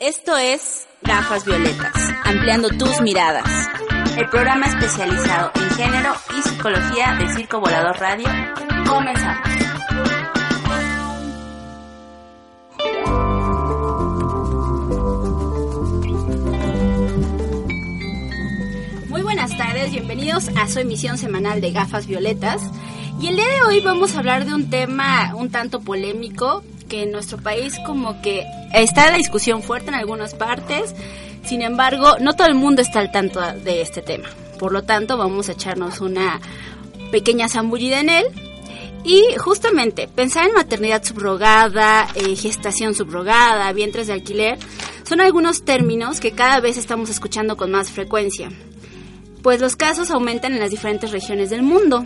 Esto es Gafas Violetas, ampliando tus miradas. El programa especializado en género y psicología de Circo Volador Radio. Comenzamos. Muy buenas tardes, bienvenidos a su emisión semanal de Gafas Violetas. Y el día de hoy vamos a hablar de un tema un tanto polémico que en nuestro país como que está la discusión fuerte en algunas partes, sin embargo, no todo el mundo está al tanto de este tema. Por lo tanto, vamos a echarnos una pequeña zambullida en él. Y justamente, pensar en maternidad subrogada, eh, gestación subrogada, vientres de alquiler, son algunos términos que cada vez estamos escuchando con más frecuencia, pues los casos aumentan en las diferentes regiones del mundo.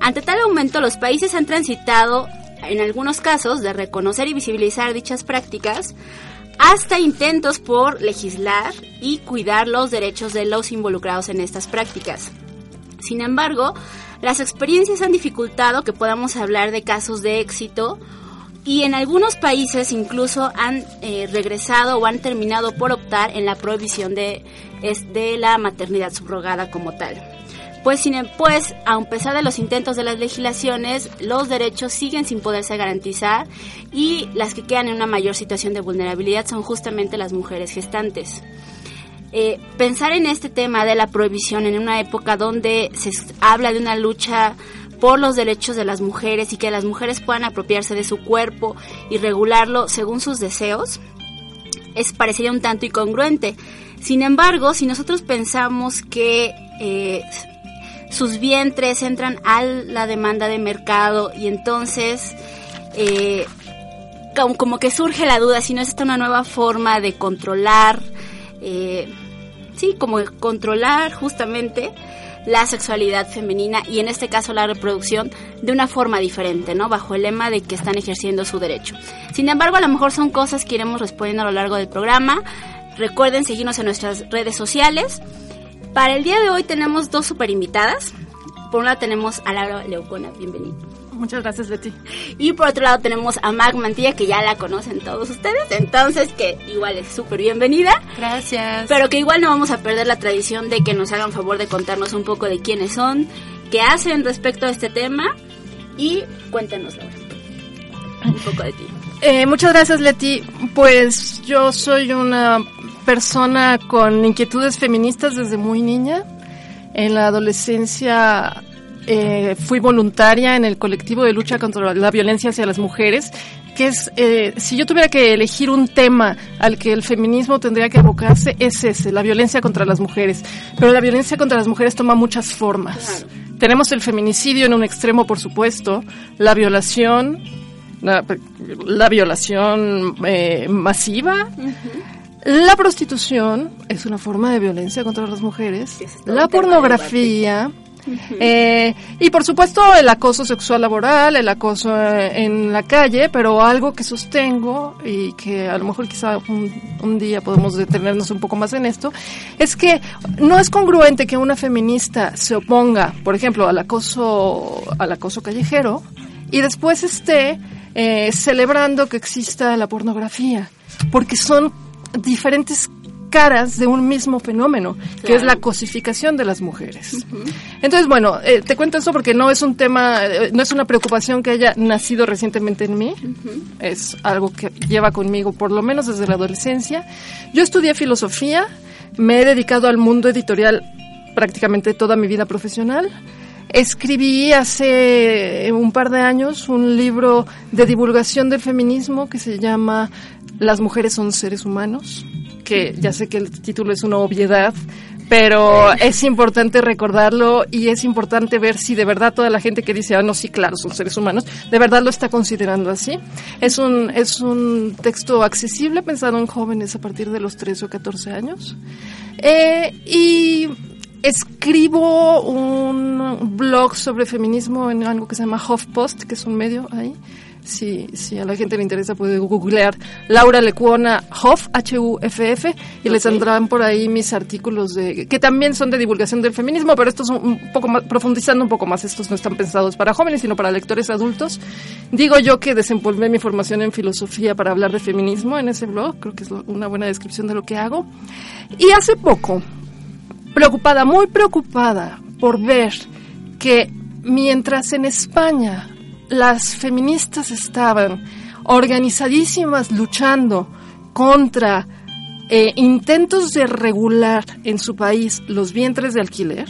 Ante tal aumento, los países han transitado en algunos casos, de reconocer y visibilizar dichas prácticas, hasta intentos por legislar y cuidar los derechos de los involucrados en estas prácticas. Sin embargo, las experiencias han dificultado que podamos hablar de casos de éxito y en algunos países incluso han eh, regresado o han terminado por optar en la prohibición de, de la maternidad subrogada como tal pues, sin, pues a pesar de los intentos de las legislaciones, los derechos siguen sin poderse garantizar y las que quedan en una mayor situación de vulnerabilidad son justamente las mujeres gestantes. Eh, pensar en este tema de la prohibición en una época donde se habla de una lucha por los derechos de las mujeres y que las mujeres puedan apropiarse de su cuerpo y regularlo según sus deseos, es parecería un tanto incongruente. Sin embargo, si nosotros pensamos que eh, sus vientres entran a la demanda de mercado y entonces eh, como que surge la duda si no es esta una nueva forma de controlar, eh, sí, como controlar justamente la sexualidad femenina y en este caso la reproducción de una forma diferente, ¿no? Bajo el lema de que están ejerciendo su derecho. Sin embargo, a lo mejor son cosas que iremos respondiendo a lo largo del programa. Recuerden seguirnos en nuestras redes sociales. Para el día de hoy tenemos dos super invitadas. Por un lado tenemos a Laura Leucona, bienvenida. Muchas gracias, Leti. Y por otro lado tenemos a Mag Mantilla, que ya la conocen todos ustedes, entonces que igual es súper bienvenida. Gracias. Pero que igual no vamos a perder la tradición de que nos hagan favor de contarnos un poco de quiénes son, qué hacen respecto a este tema y cuéntanos, Laura, un poco de ti. Eh, muchas gracias, Leti. Pues yo soy una persona con inquietudes feministas desde muy niña. En la adolescencia eh, fui voluntaria en el colectivo de lucha contra la violencia hacia las mujeres, que es, eh, si yo tuviera que elegir un tema al que el feminismo tendría que abocarse, es ese, la violencia contra las mujeres. Pero la violencia contra las mujeres toma muchas formas. Tenemos el feminicidio en un extremo, por supuesto, la violación, la, violación eh, masiva. La prostitución es una forma de violencia contra las mujeres. La pornografía. Eh, y por supuesto el acoso sexual laboral, el acoso eh, en la calle, pero algo que sostengo y que a lo mejor quizá un, día podemos detenernos un poco más en esto, es que no es congruente que una feminista se oponga, por ejemplo, al acoso, al acoso callejero y después esté eh, celebrando que exista la pornografía, porque son diferentes caras de un mismo fenómeno, que es la cosificación de las mujeres. Entonces, bueno, eh, te cuento eso porque no es un tema, eh, no es una preocupación que haya nacido recientemente en mí, es algo que lleva conmigo por lo menos desde la adolescencia. Yo estudié filosofía, me he dedicado al mundo editorial prácticamente toda mi vida profesional. Escribí hace un par de años un libro de divulgación del feminismo que se llama las mujeres son seres humanos, que ya sé que el título es una obviedad, pero es importante recordarlo y es importante ver si de verdad toda la gente que dice, ah, no, sí, claro, son seres humanos, de verdad lo está considerando así. Es un, es un texto accesible pensado en jóvenes a partir de los 13 o 14 años. Eh, y escribo un blog sobre feminismo en algo que se llama HuffPost, que es un medio ahí si, si a la gente le interesa puede googlear Laura Lecuona Hoff, H-U-F-F, y les saldrán por ahí mis artículos de que también son de divulgación del feminismo, pero estos son un poco más, profundizando un poco más, estos no están pensados para jóvenes, sino para lectores adultos. Digo yo que desenvolvé mi formación en filosofía para hablar de feminismo en ese blog, creo que es una buena descripción de lo que hago. Y hace poco, preocupada, muy preocupada por ver que mientras en España las feministas estaban organizadísimas luchando contra eh, intentos de regular en su país los vientres de alquiler,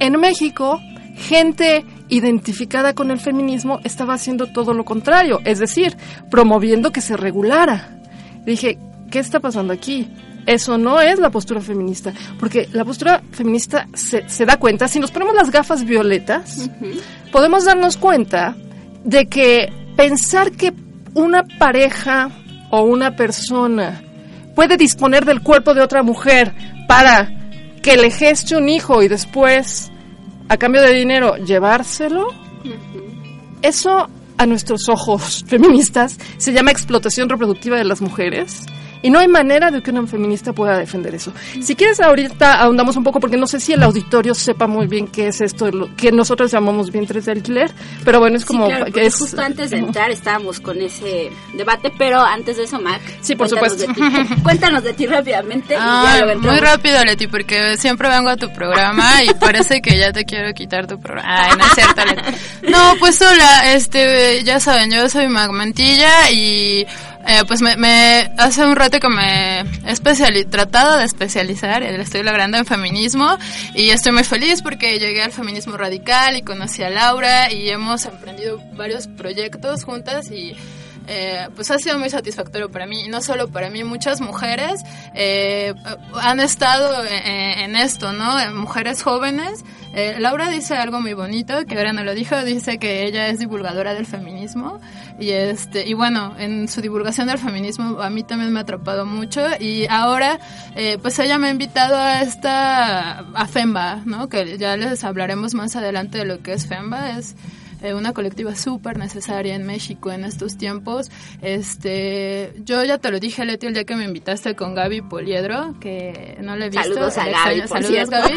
en México gente identificada con el feminismo estaba haciendo todo lo contrario, es decir, promoviendo que se regulara. Dije, ¿qué está pasando aquí? Eso no es la postura feminista, porque la postura feminista se, se da cuenta, si nos ponemos las gafas violetas, podemos darnos cuenta de que pensar que una pareja o una persona puede disponer del cuerpo de otra mujer para que le geste un hijo y después, a cambio de dinero, llevárselo, eso a nuestros ojos feministas se llama explotación reproductiva de las mujeres y no hay manera de que una feminista pueda defender eso. Si quieres, ahorita ahondamos un poco, porque no sé si el auditorio sepa muy bien qué es esto, que nosotros llamamos vientres de alquiler, pero bueno, es como... que es, justo antes de entrar estábamos con ese debate, pero antes de eso, Mac. Sí, por supuesto. cuéntanos de ti rápidamente. muy rápido, Leti, porque siempre vengo a tu programa y parece que ya te quiero quitar tu programa. Ay, no es cierto, Leti. No, pues hola, este, ya saben, yo soy Mac Mantilla y eh, pues me, hace un rato que me he tratado de especializar, le estoy logrando en feminismo y estoy muy feliz porque llegué al feminismo radical y conocí a Laura y hemos emprendido varios proyectos juntas y eh, pues ha sido muy satisfactorio para mí, y no solo para mí, muchas mujeres eh, han estado en, esto, ¿no? Mujeres jóvenes. Eh, Laura dice algo muy bonito, que ahora no lo dijo, dice que ella es divulgadora del feminismo y este y bueno, en su divulgación del feminismo a mí también me ha atrapado mucho y ahora pues ella me ha invitado a esta a FEMBA, ¿no? Que ya les hablaremos más adelante de lo que es FEMBA, es eh, una colectiva súper necesaria en México en estos tiempos. Este, yo ya te lo dije, Leti, el día que me invitaste con Gaby Poliedro, que no le he visto. Saludos a Gaby, Saludos, Gaby.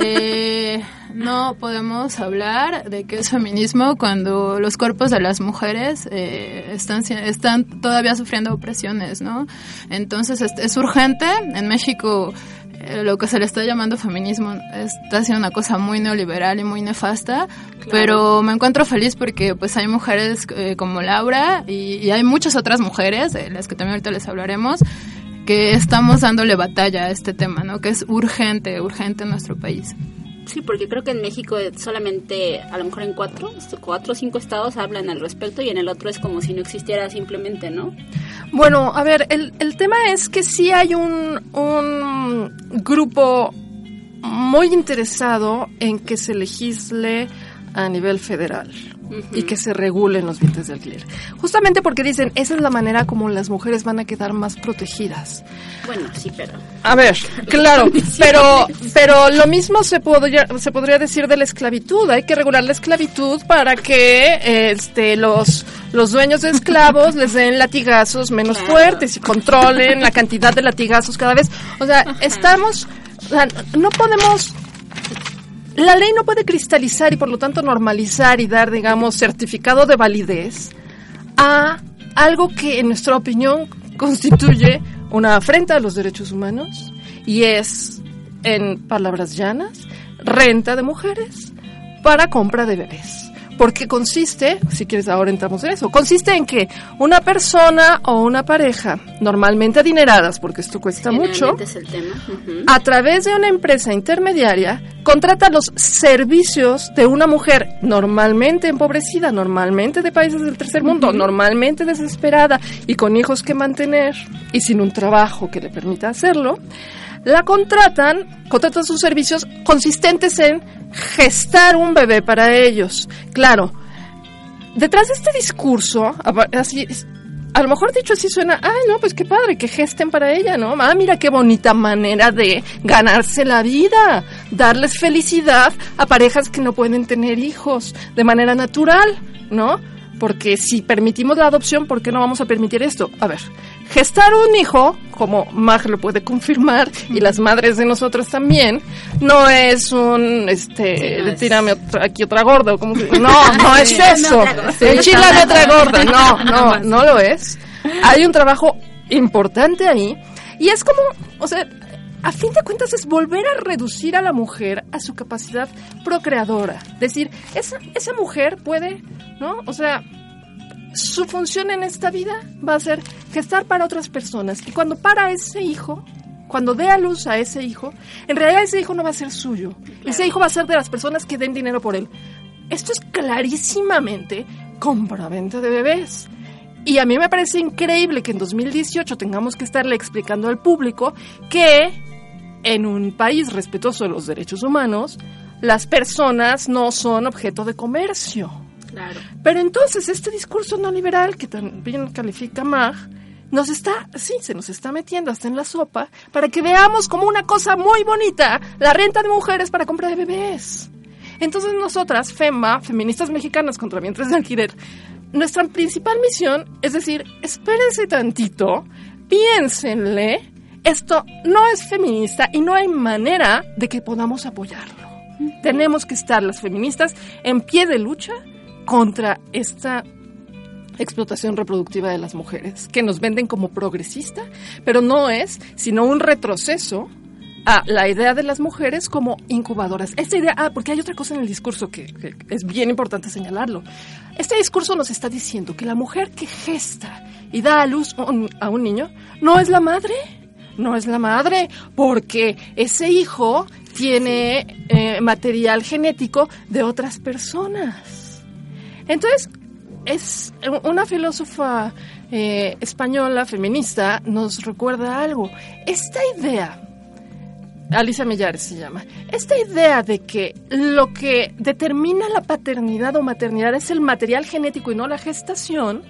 Eh, no podemos hablar de qué es feminismo cuando los cuerpos de las mujeres eh, están, están todavía sufriendo opresiones, ¿no? Entonces es, es urgente. En México lo que se le está llamando feminismo está siendo una cosa muy neoliberal y muy nefasta, pero me encuentro feliz porque pues hay mujeres eh, como Laura y, hay muchas otras mujeres, de las que también ahorita les hablaremos, que estamos dándole batalla a este tema, ¿no? Que es urgente, urgente en nuestro país. Sí, porque creo que en México solamente, a lo mejor en cuatro, cuatro o cinco estados hablan al respecto y en el otro es como si no existiera simplemente, ¿no? Bueno, a ver, el, el tema es que sí hay un, un grupo muy interesado en que se legisle a nivel federal y que se regulen los bienes de alquiler. Justamente porque dicen, esa es la manera como las mujeres van a quedar más protegidas. Bueno, sí, pero... A ver, claro, pero, pero lo mismo se podría, se podría decir de la esclavitud. Hay que regular la esclavitud para que este, los, los dueños de esclavos les den latigazos menos fuertes y controlen la cantidad de latigazos cada vez. O sea, estamos... O sea, no podemos la ley no puede cristalizar y por lo tanto normalizar y dar, digamos, certificado de validez a algo que en nuestra opinión constituye una afrenta a los derechos humanos y es, en palabras llanas, renta de mujeres para compra de bebés porque consiste, si quieres ahora entramos en eso, consiste en que una persona o una pareja, normalmente adineradas, porque esto cuesta mucho, a través de una empresa intermediaria, contrata los servicios de una mujer normalmente empobrecida, normalmente de países del tercer mundo, normalmente desesperada y con hijos que mantener y sin un trabajo que le permita hacerlo, la contratan, contratan sus servicios consistentes en gestar un bebé para ellos. Claro, detrás de este discurso, así, a lo mejor dicho así suena, ay, no, pues qué padre, que gesten para ella, ¿no? Ah, mira qué bonita manera de ganarse la vida, darles felicidad a parejas que no pueden tener hijos de manera natural, ¿no? Porque si permitimos la adopción, ¿por qué no vamos a permitir esto? A ver, gestar un hijo, como Mag lo puede confirmar, y las madres de nosotros también, no es un, este, no es- tírame otra- aquí otra gorda, o como que- no, no es eso. Enchilame otra gorda, no, no, no lo es. Hay un trabajo importante ahí, y es como, o sea, a fin de cuentas es volver a reducir a la mujer a su capacidad procreadora. Decir, esa, esa mujer puede, ¿no? O sea, su función en esta vida va a ser gestar para otras personas. Y cuando para ese hijo, cuando dé a luz a ese hijo, en realidad ese hijo no va a ser suyo. Ese hijo va a ser de las personas que den dinero por él. Esto es clarísimamente compraventa de bebés. Y a mí me parece increíble que en 2018 tengamos que estarle explicando al público que en un país respetuoso de los derechos humanos, las personas no son objeto de comercio. Claro. Pero entonces este discurso no liberal que también califica Mag nos está, sí, se nos está metiendo hasta en la sopa para que veamos como una cosa muy bonita la renta de mujeres para compra de bebés. Entonces nosotras, FEMA, feministas mexicanas contra vientres de alquiler, nuestra principal misión es decir, espérense tantito, piénsenle, esto no es feminista y no hay manera de que podamos apoyarlo. Tenemos que estar las feministas en pie de lucha contra esta explotación reproductiva de las mujeres, que nos venden como progresista, pero no es sino un retroceso a la idea de las mujeres como incubadoras. Esta idea, ah, porque hay otra cosa en el discurso que, que es bien importante señalarlo. Este discurso nos está diciendo que la mujer que gesta y da a luz un- a un niño no es la madre, no es la madre, porque ese hijo tiene eh, material genético de otras personas. Entonces, es una filósofa eh, española feminista nos recuerda algo. Esta idea, Alicia Millares se llama, esta idea de que lo que determina la paternidad o maternidad es el material genético y no la gestación,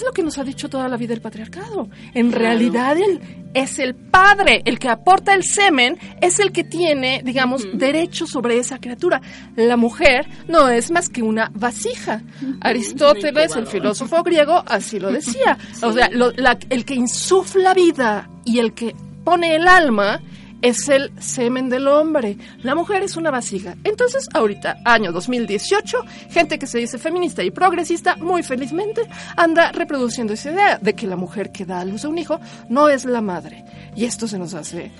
es lo que nos ha dicho toda la vida el patriarcado. En realidad él es el padre, el que aporta el semen, es el que tiene, digamos, derecho sobre esa criatura. La mujer no es más que una vasija. Aristóteles, el filósofo griego, así lo decía. O sea, lo- la- el que insufla vida y el que pone el alma es el semen del hombre. La mujer es una vasija. Entonces, ahorita, año 2018, gente que se dice feminista y progresista, muy felizmente, anda reproduciendo esa idea de que la mujer que da a luz a un hijo no es la madre. Y esto se nos hace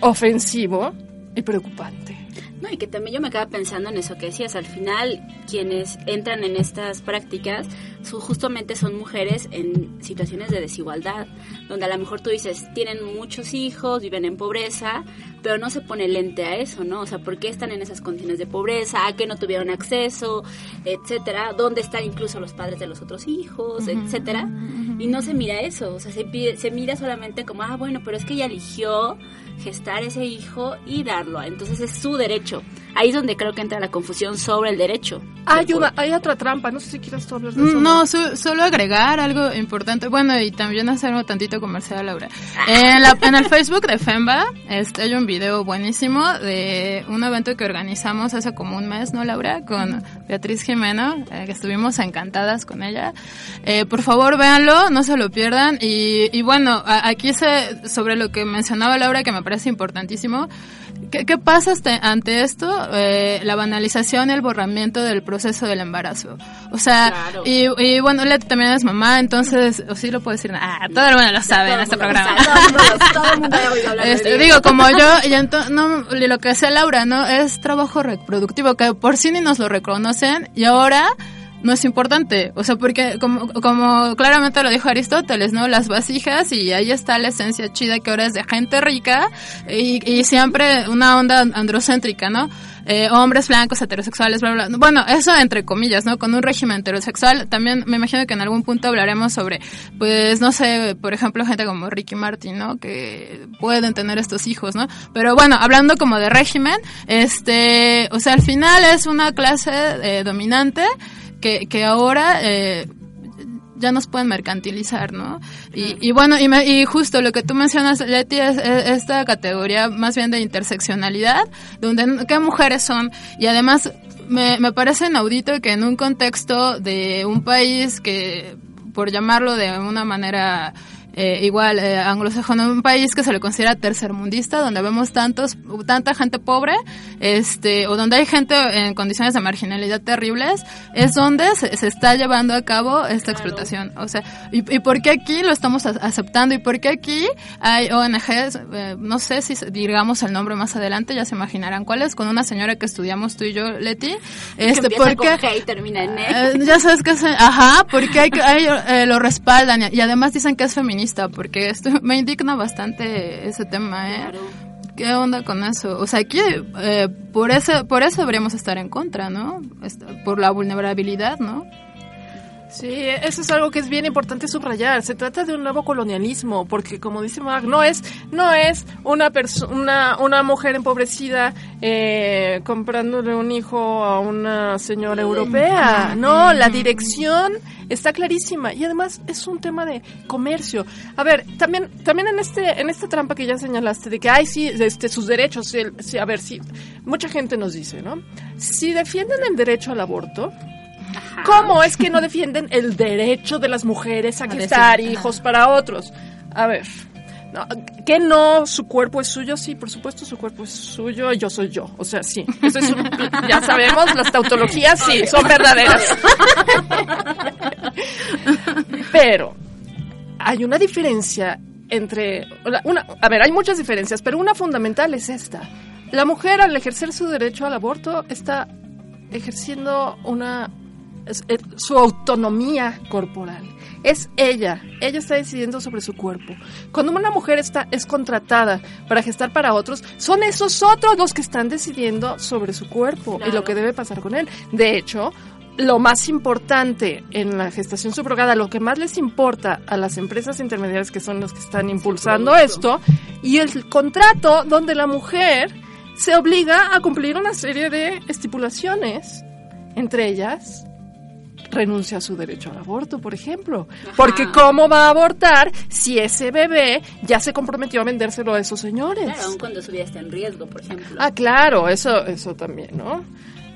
ofensivo y preocupante. No, y que también yo me acaba pensando en eso que decías. Al final, quienes entran en estas prácticas son, justamente son mujeres en situaciones de desigualdad, donde a lo mejor tú dices, tienen muchos hijos, viven en pobreza, pero no se pone lente a eso, ¿no? O sea, ¿por qué están en esas condiciones de pobreza? ¿A qué no tuvieron acceso? Etcétera. ¿Dónde están incluso los padres de los otros hijos? Etcétera. Y no se mira eso, o sea, se, pide- se mira solamente como, ah, bueno, pero es que ella eligió gestar ese hijo y darlo. Entonces es su derecho. Ahí es donde creo que entra la confusión sobre el derecho. Hay, una, hay otra trampa, no sé si quieras tú hablar de eso. No, so- solo agregar algo importante. Bueno, y también hacer un tantito comercial, Laura. En, la- en el Facebook de FEMBA este, hay un video buenísimo de un evento que organizamos hace como un mes, ¿no, Laura? Con Beatriz Jimeno, eh, que estuvimos encantadas con ella. Eh, por favor, véanlo, no se lo pierdan. Y, y bueno, a- aquí se, sobre lo que mencionaba Laura, que me parece importantísimo. ¿Qué, qué pasa ante esto? Eh, la banalización el borramiento del proceso del embarazo. O sea, Claro. y, y bueno, Leti también es mamá, entonces, o sí lo puedo decir, ah, todo el mundo lo sabe en este programa. digo, como yo, y no, lo que hacía Laura, ¿no? Es trabajo reproductivo, que por sí ni nos lo reconocen, y ahora no es importante. O sea, porque como, como claramente lo dijo Aristóteles, ¿no? Las vasijas, y ahí está la esencia chida que ahora es de gente rica, y, y siempre una onda androcéntrica, ¿no? Eh, hombres blancos, heterosexuales, bla, bla. Bueno, eso entre comillas, ¿no? Con un régimen heterosexual, también me imagino que en algún punto hablaremos sobre, pues, no sé, por ejemplo, gente como Ricky Martin, ¿no? Que pueden tener estos hijos, ¿no? Pero bueno, hablando como de régimen, este, o sea, al final es una clase eh, dominante que, que ahora, eh, ya nos pueden mercantilizar, ¿no? Y, y bueno, y, me- y justo lo que tú mencionas, Leti, es, es esta categoría más bien de interseccionalidad, donde qué mujeres son, y además me, me parece inaudito que en un contexto de un país que, por llamarlo de una manera eh, igual eh, anglosajón un país que se le considera tercermundista donde vemos tantos tanta gente pobre este o donde hay gente en condiciones de marginalidad terribles es donde se, se está llevando a cabo esta explotación. O sea y, y, por qué aquí lo estamos aceptando y por qué aquí hay ONGs eh, no sé si digamos el nombre más adelante ya se imaginarán cuáles con una señora que estudiamos tú y yo Leti. Este que porque con G y termina en e. ya sabes que es, ajá porque hay, hay lo respaldan y además dicen que es feminista porque esto me indigna bastante ese tema, ¿eh? ¿Qué onda con eso? O sea, aquí eh, por, eso, por eso deberíamos estar en contra, ¿no? Por la vulnerabilidad, ¿no? Sí, eso es algo que es bien importante subrayar. Se trata de un nuevo colonialismo, porque como dice Mark, no es, no es una persona, una, mujer empobrecida eh, comprándole un hijo a una señora europea. No, la dirección está clarísima y además es un tema de comercio. A ver, también, también en este, en esta trampa que ya señalaste de que hay sí, este, sus derechos, sí, a ver, sí, mucha gente nos dice, ¿no? Si defienden el derecho al aborto ¿Cómo es que no defienden el derecho de las mujeres a gestar hijos para otros? A ver, no, que no, su cuerpo es suyo, sí, por supuesto su cuerpo es suyo, yo soy yo, o sea, sí, eso es ya sabemos, las tautologías sí, son verdaderas. Pero hay una diferencia entre, una, a ver, hay muchas diferencias, pero una fundamental es esta. La mujer al ejercer su derecho al aborto está ejerciendo una su autonomía corporal. Es ella, ella está decidiendo sobre su cuerpo. Cuando una mujer está, es contratada para gestar para otros, son esos otros los que están decidiendo sobre su cuerpo y lo que debe pasar con él. De hecho, lo más importante en la gestación subrogada, lo que más les importa a las empresas intermediarias que son las que están impulsando esto, y el contrato donde la mujer se obliga a cumplir una serie de estipulaciones, entre ellas renuncia a su derecho al aborto, por ejemplo. Porque ¿cómo va a abortar si ese bebé ya se comprometió a vendérselo a esos señores? Claro, aun cuando su vida está en riesgo, por ejemplo. Ah, claro, eso, eso también, ¿no?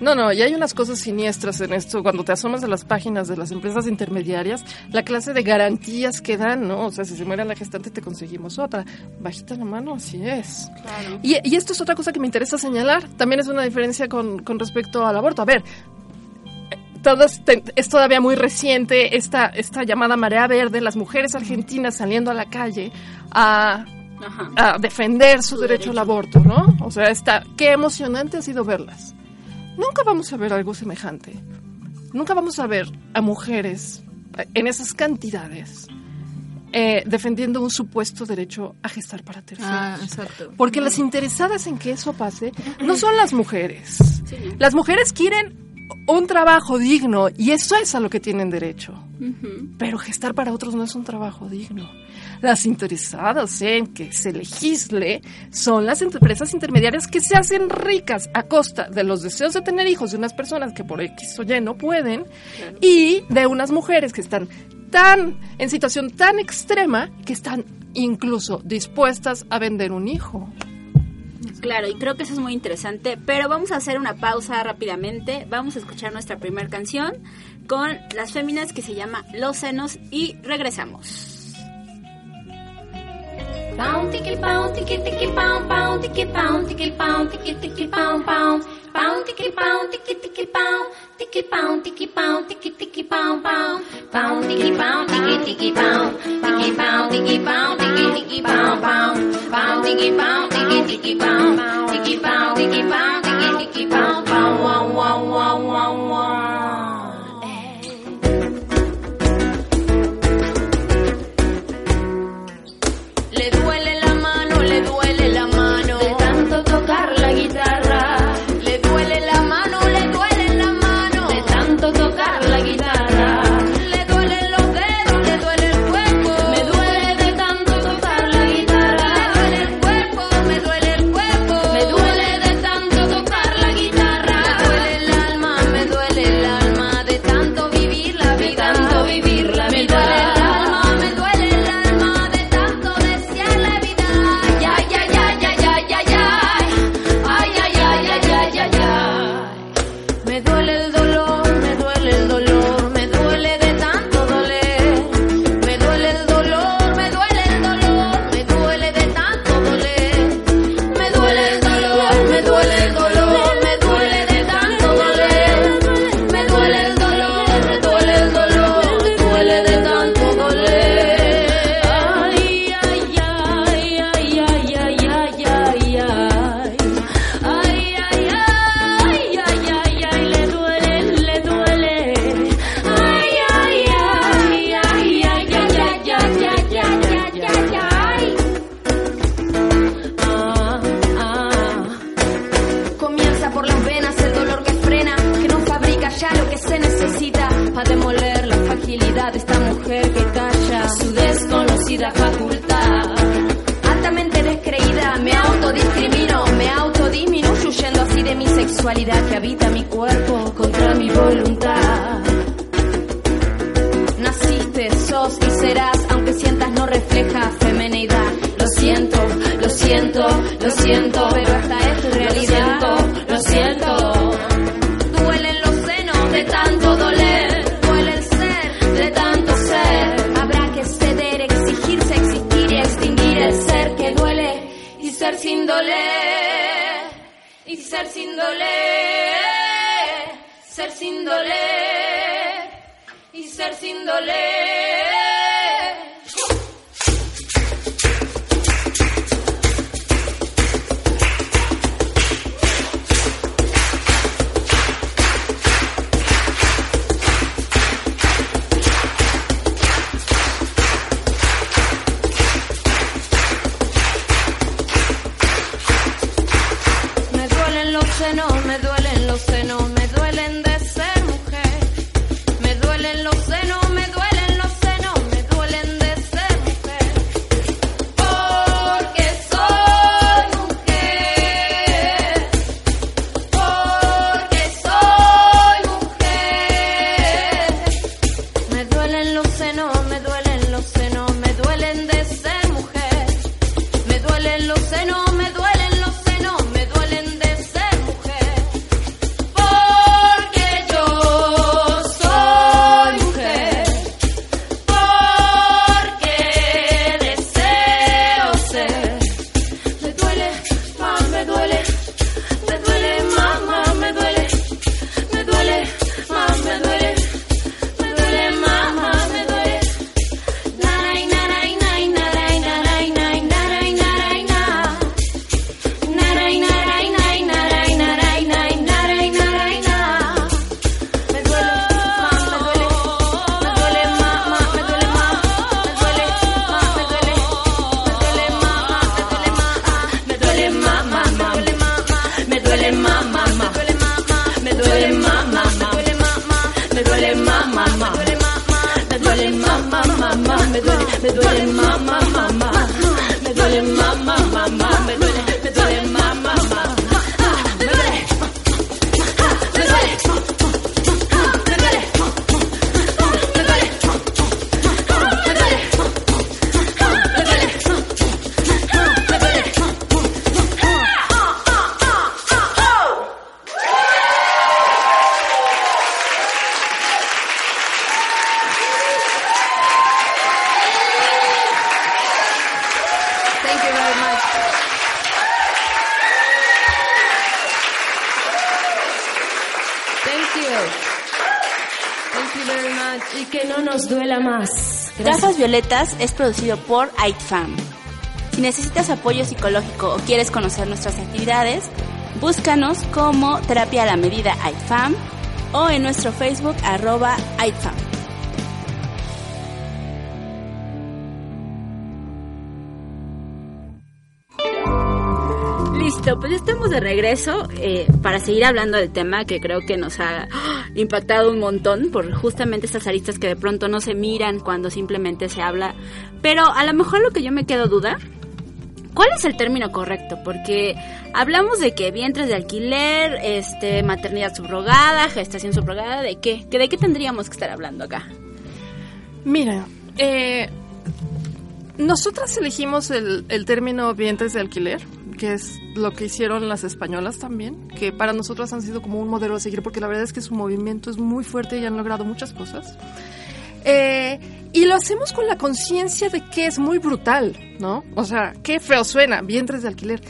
No, no, y hay unas cosas siniestras en esto. Cuando te asomas a las páginas de las empresas intermediarias, la clase de garantías que dan, ¿no? O sea, si se muere la gestante, te conseguimos otra. Bajita la mano, así es. Claro. Y, y, esto es otra cosa que me interesa señalar. También es una diferencia con, con respecto al aborto. A ver, todo es, todavía muy reciente esta, esta llamada marea verde, las mujeres argentinas saliendo a la calle a, defender su, derecho, al aborto, ¿no? O sea, está, qué emocionante ha sido verlas. Nunca vamos a ver algo semejante. Nunca vamos a ver a mujeres en esas cantidades eh, defendiendo un supuesto derecho a gestar para terceros. Ah, exacto. Porque las interesadas en que eso pase no son las mujeres. Las mujeres quieren un trabajo digno y eso es a lo que tienen derecho. Pero gestar para otros no es un trabajo digno. Las interesadas en que se legisle son las empresas intermediarias que se hacen ricas a costa de los deseos de tener hijos de unas personas que por X o Y no pueden y de unas mujeres que están tan en situación tan extrema que están incluso dispuestas a vender un hijo. Claro, y creo que eso es muy interesante, pero vamos a hacer una pausa rápidamente, vamos a escuchar nuestra primera canción con las féminas que se llama Los Senos y regresamos. Pound, ticky pound, ticky ticky pound, ticky pound, ticky pound, ticky ticky pound, pound, pound, ticky pound, ticky ticky pound, ticky pound, ticky pound, ticky ticky pound, pound, wow, wow, Me duele, me Violetas es producido por AITFAM. Si necesitas apoyo psicológico o quieres conocer nuestras actividades, búscanos como Terapia a la Medida AITFAM o en nuestro Facebook arroba AITFAM. Pues ya estamos de regreso eh, para seguir hablando del tema que creo que nos ha impactado un montón por justamente estas aristas que de pronto no se miran cuando simplemente se habla. Pero a lo mejor lo que yo me quedo duda, ¿cuál es el término correcto? Porque hablamos de que vientres de alquiler, este, maternidad subrogada, gestación subrogada, ¿de qué? ¿Que ¿De qué tendríamos que estar hablando acá? Mira, eh, nosotras elegimos el, el término vientres de alquiler, que es lo que hicieron las españolas también, que para nosotras han sido como un modelo a seguir, porque la verdad es que su movimiento es muy fuerte y han logrado muchas cosas. Eh, y lo hacemos con la conciencia de que es muy brutal, ¿no? O sea, qué feo suena, vientres de alquiler.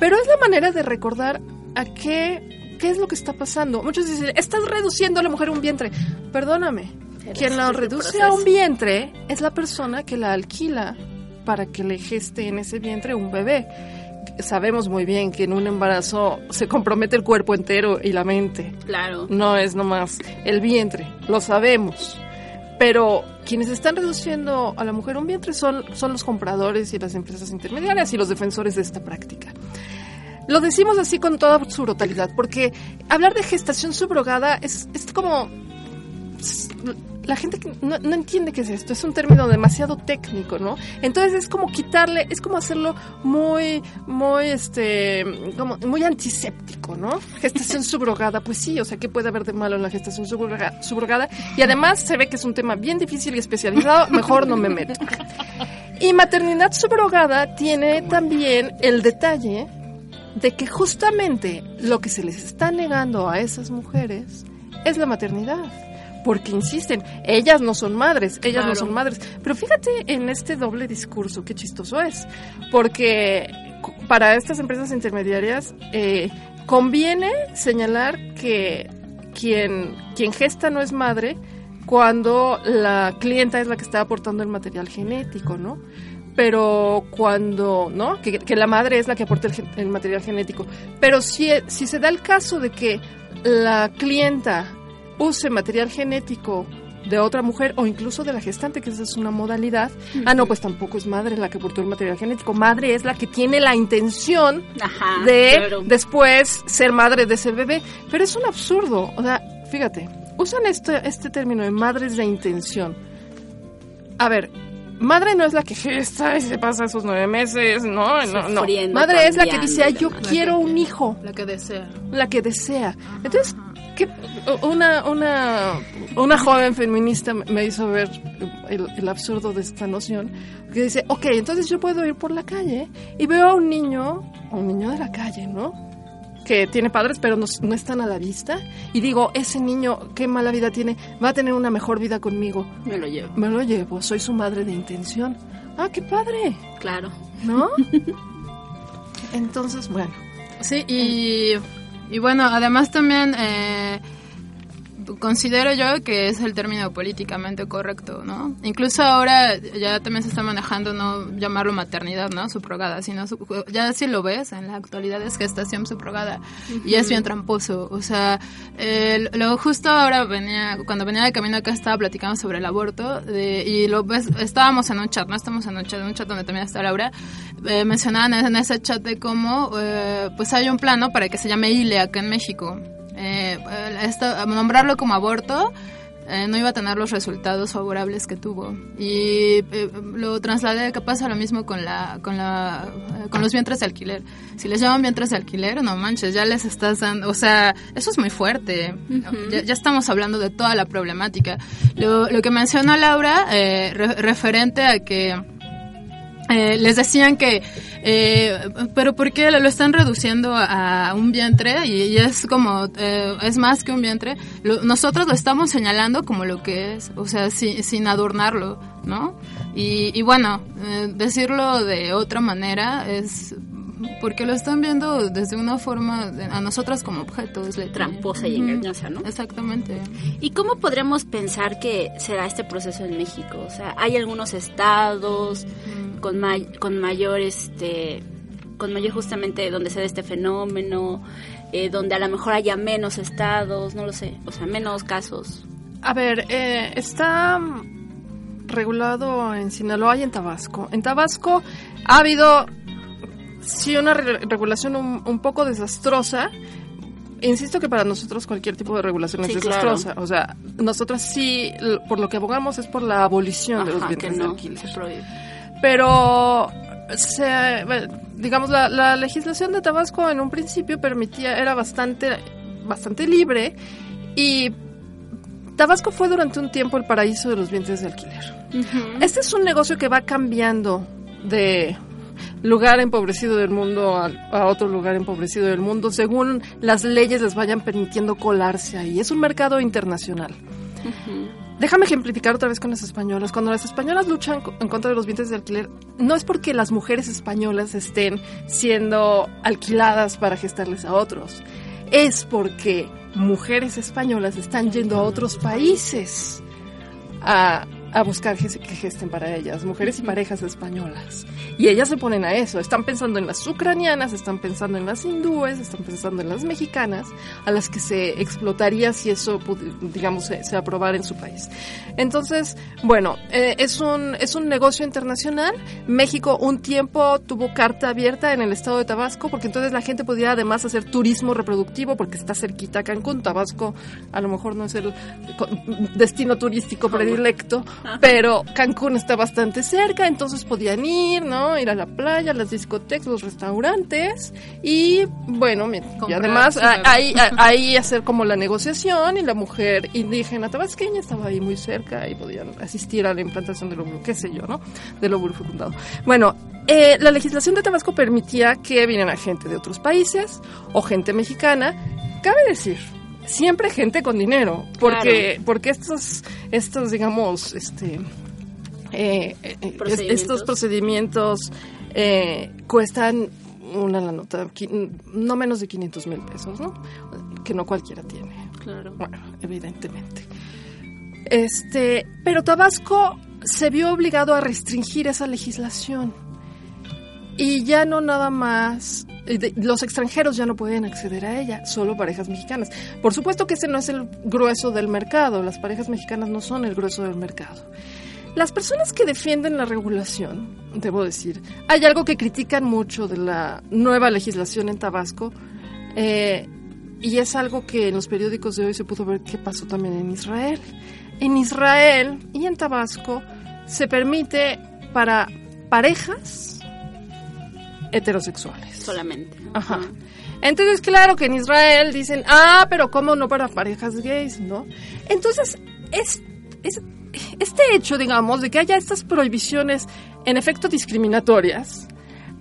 Pero es la manera de recordar a qué, qué es lo que está pasando. Muchos dicen, estás reduciendo a la mujer a un vientre. Perdóname, quien la reduce a un vientre es la persona que la alquila para que le geste en ese vientre un bebé. Sabemos muy bien que en un embarazo se compromete el cuerpo entero y la mente. Claro. No es nomás el vientre, lo sabemos. Pero quienes están reduciendo a la mujer un vientre son, son los compradores y las empresas intermediarias y los defensores de esta práctica. Lo decimos así con toda su brutalidad, porque hablar de gestación subrogada es, es como la gente no, no entiende qué es esto, es un término demasiado técnico, ¿no? Entonces es como quitarle, es como hacerlo muy, muy, este, como muy antiséptico, ¿no? Gestación subrogada, pues sí, o sea, ¿qué puede haber de malo en la gestación subroga- subrogada? Y además se ve que es un tema bien difícil y especializado, mejor no me meto. Y maternidad subrogada tiene también el detalle de que justamente lo que se les está negando a esas mujeres es la maternidad. Porque insisten, ellas no son madres, ellas no son madres. Pero fíjate en este doble discurso, qué chistoso es. Porque para estas empresas intermediarias eh, conviene señalar que quien, quien gesta no es madre cuando la clienta es la que está aportando el material genético, ¿no? Pero cuando, ¿no? Que, que la madre es la que aporta el, el material genético. Pero si, si se da el caso de que la clienta use material genético de otra mujer o incluso de la gestante, que esa es una modalidad, ah, no, pues tampoco es madre la que aportó el material genético. Madre es la que tiene la intención Ajá. de claro. después ser madre de ese bebé. Pero es un absurdo. O sea, fíjate, usan este, este término de madres de intención. A ver, madre no es la que gesta y se pasa esos nueve meses, no, no, no. Sufriendo, Madre es la que dice, ay, yo quiero un hijo, La que desea. la que desea. Entonces, ¿qué? Una, una, una joven feminista me hizo ver el, el absurdo de esta noción, que dice, ok, entonces yo puedo ir por la calle y veo a un niño, a un niño de la calle, ¿no? Que tiene padres pero no, no están a la vista y digo, ese niño, qué mala vida tiene, va a tener una mejor vida conmigo. Me lo llevo. Me lo llevo, soy su madre de intención. Ah, qué padre, Claro. ¿no? Entonces, bueno. Sí, y, y bueno, además también eh, considero yo que es el término políticamente correcto, ¿no? Incluso ahora ya también se está manejando no llamarlo maternidad, ¿no? Subrogada, sino su- ya si lo ves, en la actualidad es gestación subrogada y es bien tramposo, o sea, eh, lo justo ahora venía, cuando venía de camino acá estaba platicando sobre el aborto de- y lo ves, estábamos en un chat, ¿no? Estamos en un chat, en un chat donde también está Laura, eh, mencionaban en ese chat de cómo eh, pues hay un plano para que se llame ILE acá en México. Eh, esto- nombrarlo como aborto eh, no iba a tener los resultados favorables que tuvo. Y eh, lo trasladé que pasa lo mismo con la con la eh, con los vientres de alquiler. Si les llaman vientres de alquiler no manches ya les estás dando o sea eso es muy fuerte. Ya, ya estamos hablando de toda la problemática. Lo, lo que menciona Laura re- referente a que eh, les decían que, eh, pero ¿por qué lo están reduciendo a, un vientre? Y, es como, eh, es más que un vientre. Lo- nosotros lo estamos señalando como lo que es, o sea, sin, sin adornarlo, ¿no? Y, y bueno, eh, decirlo de otra manera es porque lo están viendo desde una forma, de- a nosotras como objetos. Leti. Tramposa y engañosa, ¿no? Exactamente. ¿Y cómo podremos pensar que será este proceso en México? O sea, hay algunos estados con, may- con mayor, este, con mayor justamente donde se da este fenómeno, eh, donde a lo mejor haya menos estados, no lo sé, o sea, menos casos. A ver, eh, está regulado en Sinaloa y en Tabasco. En Tabasco ha habido, sí, una re- regulación un, un poco desastrosa. Insisto que para nosotros cualquier tipo de regulación es claro. desastrosa. O sea, nosotras sí, por lo que abogamos es por la abolición de los de no, prohíbe. Pero, se, digamos, la, la legislación de Tabasco en un principio permitía, era bastante, bastante libre y Tabasco fue durante un tiempo el paraíso de los vientres de alquiler. Este es un negocio que va cambiando de lugar empobrecido del mundo a, a otro lugar empobrecido del mundo según las leyes les vayan permitiendo colarse ahí. Es un mercado internacional. Déjame ejemplificar otra vez con las españolas. Cuando las españolas luchan en contra de los vientres de alquiler, no es porque las mujeres españolas estén siendo alquiladas para gestarles a otros. Es porque mujeres españolas están yendo a otros países a, a buscar que, gesten para ellas, mujeres y parejas españolas. Y ellas se ponen a eso, están pensando en las ucranianas, están pensando en las hindúes, están pensando en las mexicanas, a las que se explotaría si eso, digamos, se, aprobara en su país. Entonces, bueno, eh, es, un, es un negocio internacional. México un tiempo tuvo carta abierta en el estado de Tabasco, porque entonces la gente podía además hacer turismo reproductivo, porque está cerquita Cancún. Tabasco a lo mejor no es el destino turístico predilecto, pero Cancún está bastante cerca, entonces podían ir, ¿no? Ir a la playa, las discotecas, los restaurantes y bueno, mira, y además a- ahí, a- ahí hacer como la negociación y la mujer indígena tabasqueña estaba ahí muy cerca y podían asistir a la implantación del óvulo, qué sé yo, ¿no? Del óvulo fecundado. Bueno, eh, la legislación de Tabasco permitía que vinieran gente de otros países o gente mexicana, cabe decir, siempre gente con dinero, porque porque estos estos digamos este eh, eh, eh, Procedimientos. estos procedimientos eh, cuestan una la nota no menos de 500 mil pesos, ¿no? Que no cualquiera tiene. Claro. Bueno, evidentemente. Este, pero Tabasco se vio obligado a restringir esa legislación. Y ya no nada más, los extranjeros ya no pueden acceder a ella, solo parejas mexicanas. Por supuesto que ese no es el grueso del mercado, las parejas mexicanas no son el grueso del mercado. Las personas que defienden la regulación, debo decir, hay algo que critican mucho de la nueva legislación en Tabasco, eh, y es algo que en los periódicos de hoy se pudo ver que pasó también en Israel. En Israel y en Tabasco se permite para parejas heterosexuales. Solamente. Ajá. Entonces, claro que en Israel dicen, ah, pero ¿cómo no para parejas gays, no? Entonces, es, es- este hecho, digamos, de que haya estas prohibiciones en efecto discriminatorias,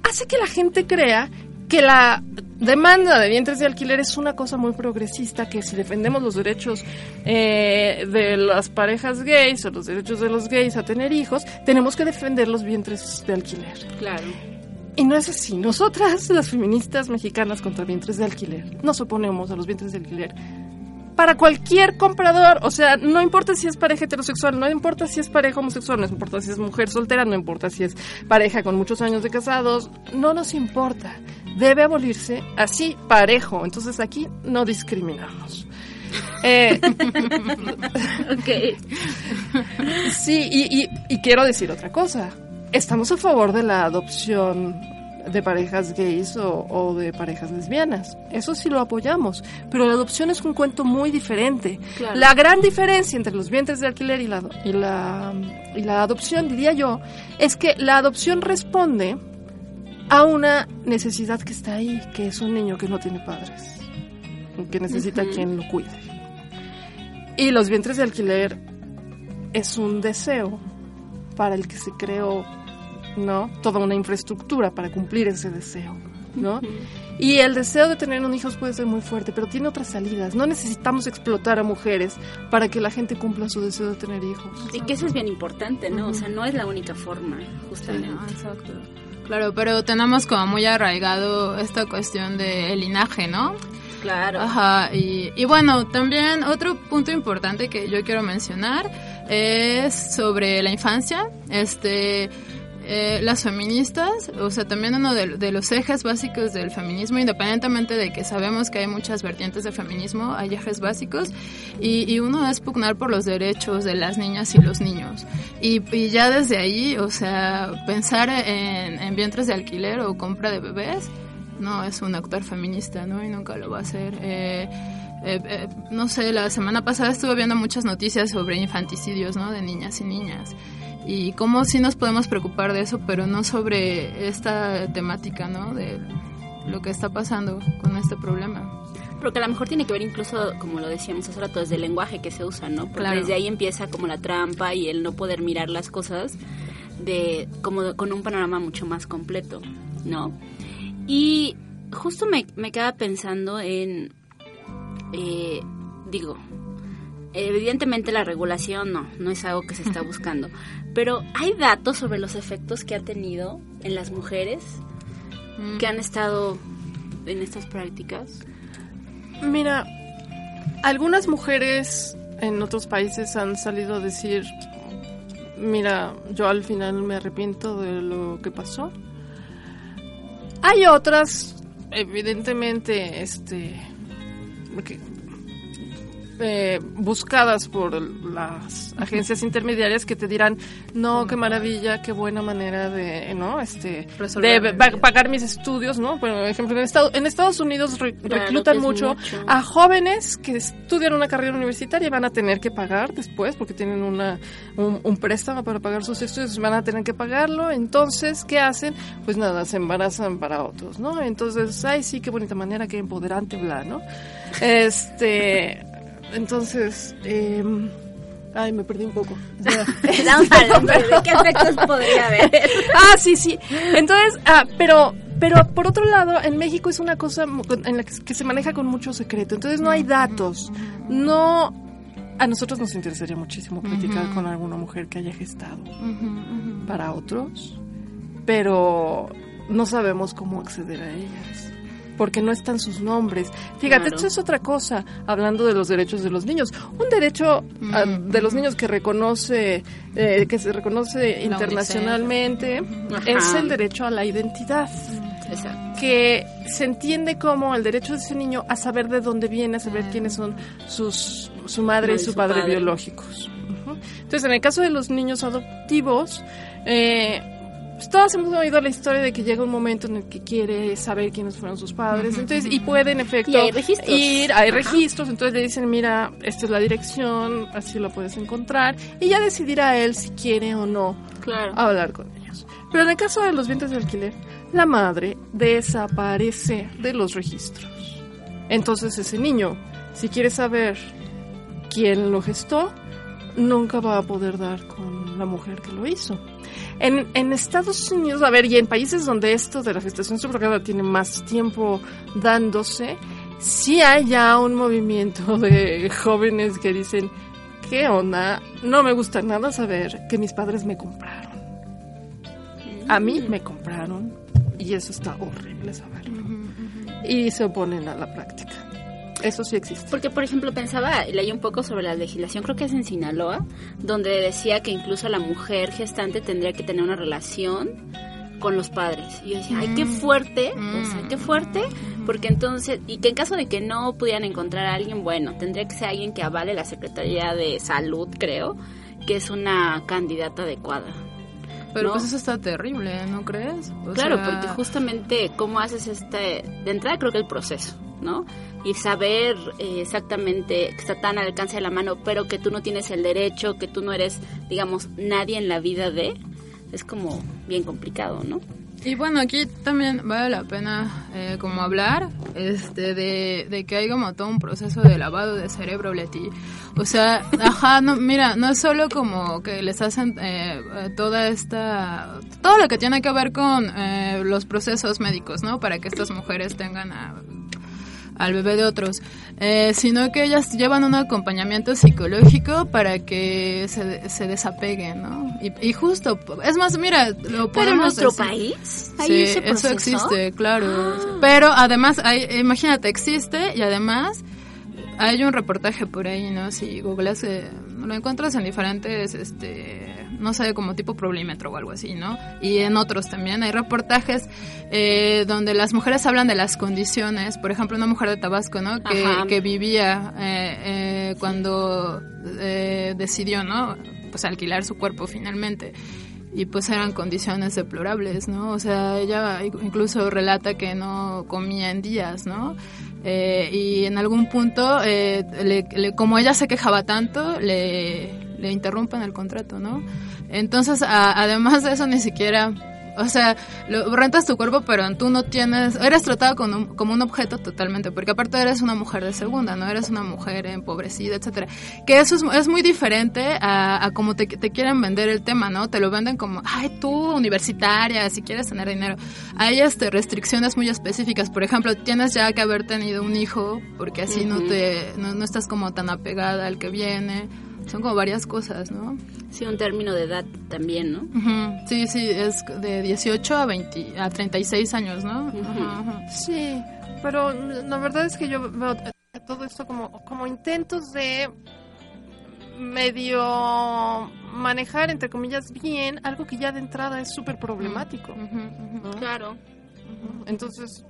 hace que la gente crea que la demanda de vientres de alquiler es una cosa muy progresista, que si defendemos los derechos eh, de las parejas gays o los derechos de los gays a tener hijos, tenemos que defender los vientres de alquiler. Claro. Y no es así. Nosotras, las feministas mexicanas contra vientres de alquiler, nos oponemos a los vientres de alquiler para cualquier comprador. O sea, no importa si es pareja heterosexual, no importa si es pareja homosexual, no importa si es mujer soltera, no importa si es pareja con muchos años de casados, no nos importa. Debe abolirse así, parejo. Entonces aquí no discriminamos. Eh, Ok. Sí, y, y- y quiero decir otra cosa. Estamos a favor de la adopción de parejas gays o, o de parejas lesbianas. Eso sí lo apoyamos. Pero la adopción es un cuento muy diferente. Claro. La gran diferencia entre los vientres de alquiler y la, y, la, y la adopción, diría yo, es que la adopción responde a una necesidad que está ahí, que es un niño que no tiene padres, que necesita quien lo cuide. Y los vientres de alquiler es un deseo para el que se creó, ¿no? Toda una infraestructura para cumplir ese deseo, ¿no? Y el deseo de tener un hijo puede ser muy fuerte, pero tiene otras salidas. No necesitamos explotar a mujeres para que la gente cumpla su deseo de tener hijos. Y que eso es bien importante, ¿no? O sea, no es la única forma, justamente. Exacto. Claro, pero tenemos como muy arraigado esta cuestión del linaje, ¿no? Claro. Ajá, y, y bueno, también otro punto importante que yo quiero mencionar es sobre la infancia. Este, eh, las feministas, o sea, también uno de, los ejes básicos del feminismo, independientemente de que sabemos que hay muchas vertientes de feminismo, hay ejes básicos, y, uno es pugnar por los derechos de las niñas y los niños. Y, y ya desde ahí, o sea, pensar en, en vientres de alquiler o compra de bebés, no es un actor feminista, ¿no? Y nunca lo va a hacer. Eh, eh, eh, no sé, la semana pasada estuve viendo muchas noticias sobre infanticidios, ¿no? De niñas y niñas. Y cómo sí nos podemos preocupar de eso, pero no sobre esta temática, ¿no? De lo que está pasando con este problema. Pero que a lo mejor tiene que ver incluso, como lo decíamos hace rato, desde el lenguaje que se usa, ¿no? Porque Claro. desde ahí empieza como la trampa y el no poder mirar las cosas de como con un panorama mucho más completo, ¿no? Y justo me, me queda pensando en, eh, digo, evidentemente la regulación no, no es algo que se está buscando, pero hay datos sobre los efectos que ha tenido en las mujeres Mm. que han estado en estas prácticas. Mira, algunas mujeres en otros países han salido a decir mira, yo al final me arrepiento de lo que pasó. Hay otras, evidentemente, este, eh, buscadas por las agencias intermediarias que te dirán no qué maravilla qué buena manera de no este Resolver de pa- pagar mis estudios no por ejemplo en Estados, en Estados Unidos re- Claro, reclutan mucho. a jóvenes que estudian una carrera universitaria y van a tener que pagar después porque tienen una un, un préstamo para pagar sus estudios van a tener que pagarlo. Entonces qué hacen pues nada se embarazan para otros no entonces ay sí qué bonita manera qué empoderante bla no este entonces eh, ay me perdí un poco Estamos hablando de qué efectos podría haber. ah, sí, sí. Entonces, ah, pero, pero por otro lado, en México es una cosa en la que, que se maneja con mucho secreto. Entonces no hay datos. No. A nosotros nos interesaría muchísimo platicar con alguna mujer que haya gestado para otros, pero no sabemos cómo acceder a ellas. Porque no están sus nombres. Fíjate, Claro. esto es otra cosa, hablando de los derechos de los niños. Un derecho ah, de los niños que reconoce, eh, que se reconoce internacionalmente, es el derecho a la identidad Exacto. que se entiende como el derecho de ese niño a saber de dónde viene, a saber quiénes son sus, su madre y su su padre, padre. biológicos. Entonces, en el caso de los niños adoptivos, eh, pues, todos hemos oído la historia de que llega un momento en el que quiere saber quiénes fueron sus padres, entonces, y puede en efecto Y hay registros. ir, hay Ajá. registros, entonces le dicen, mira, esta es la dirección, así lo puedes encontrar, y ya decidirá él si quiere o no Claro. hablar con ellos. Pero en el caso de los vientres de alquiler, la madre desaparece de los registros. Entonces ese niño, si quiere saber quién lo gestó, nunca va a poder dar con la mujer que lo hizo. En, en Estados Unidos, a ver, y en países donde esto de la gestación subrogada tiene más tiempo dándose, sí hay ya un movimiento de jóvenes que dicen, ¿qué onda? No me gusta nada saber que mis padres me compraron. A mí me compraron y eso está horrible saberlo. Y se oponen a la práctica. Eso sí existe. Porque, por ejemplo, pensaba, leí un poco sobre la legislación, creo que es en Sinaloa, donde decía que incluso la mujer gestante tendría que tener una relación con los padres. Y yo decía, ay, qué fuerte, o sea, qué fuerte, porque entonces, y que en caso de que no pudieran encontrar a alguien, bueno, tendría que ser alguien que avale la Secretaría de Salud, creo, que es una candidata adecuada. Pero ¿no? pues eso está terrible, ¿no crees? O Claro, sea, porque justamente cómo haces este, de entrada creo que el proceso, ¿no? Y saber eh, exactamente que está tan al alcance de la mano, pero que tú no tienes el derecho, que tú no eres, digamos, nadie en la vida de, es como bien complicado, ¿no? Y bueno, aquí también vale la pena eh, como hablar este de, de que hay como todo un proceso de lavado de cerebro, Leti. O sea, ajá, no, mira, no es solo como que les hacen eh, eh, toda esta... Todo lo que tiene que ver con eh, los procesos médicos, ¿no? Para que estas mujeres tengan a- al bebé de otros, eh, sino que ellas llevan un acompañamiento psicológico para que se, se desapeguen, ¿no? Y, y justo, es más, mira, lo Pero en podemos nuestro decir. país, hay Sí, ese eso existe, claro. Pero además, hay, imagínate, existe y además hay un reportaje por ahí, ¿no? Si googleas, eh, lo encuentras en diferentes, este, no sé, como tipo problemático o algo así, ¿no? Y en otros también hay reportajes eh, donde las mujeres hablan de las condiciones. Por ejemplo, una mujer de Tabasco, ¿no? Que, que vivía eh, eh, cuando eh, decidió, ¿no? Pues alquilar su cuerpo finalmente y pues eran condiciones deplorables, ¿no? O sea, ella incluso relata que no comía en días, ¿no? Eh, y en algún punto, eh, le- como ella se quejaba tanto, le, le interrumpen el contrato, ¿no? Entonces, a- además de eso, ni siquiera... O sea, lo, rentas tu cuerpo, pero tú no tienes... Eres tratado como un, como un objeto totalmente, porque aparte eres una mujer de segunda, ¿no? Eres una mujer empobrecida, etcétera. Que eso es, es muy diferente a, a como te, te quieren vender el tema, ¿no? Te lo venden como, ay, tú, universitaria, si quieres tener dinero. Hay este, restricciones muy específicas. Por ejemplo, tienes ya que haber tenido un hijo, porque así no te no, no estás como tan apegada al que viene. Son como varias cosas, ¿no? Sí, un término de edad también, ¿no? Sí, sí, es de 18 a 20, a 36 años, ¿no? Ajá, ajá. Sí, pero la verdad es que yo veo todo esto como, como intentos de medio manejar, entre comillas, bien algo que ya de entrada es súper problemático. ¿no? Claro. Entonces,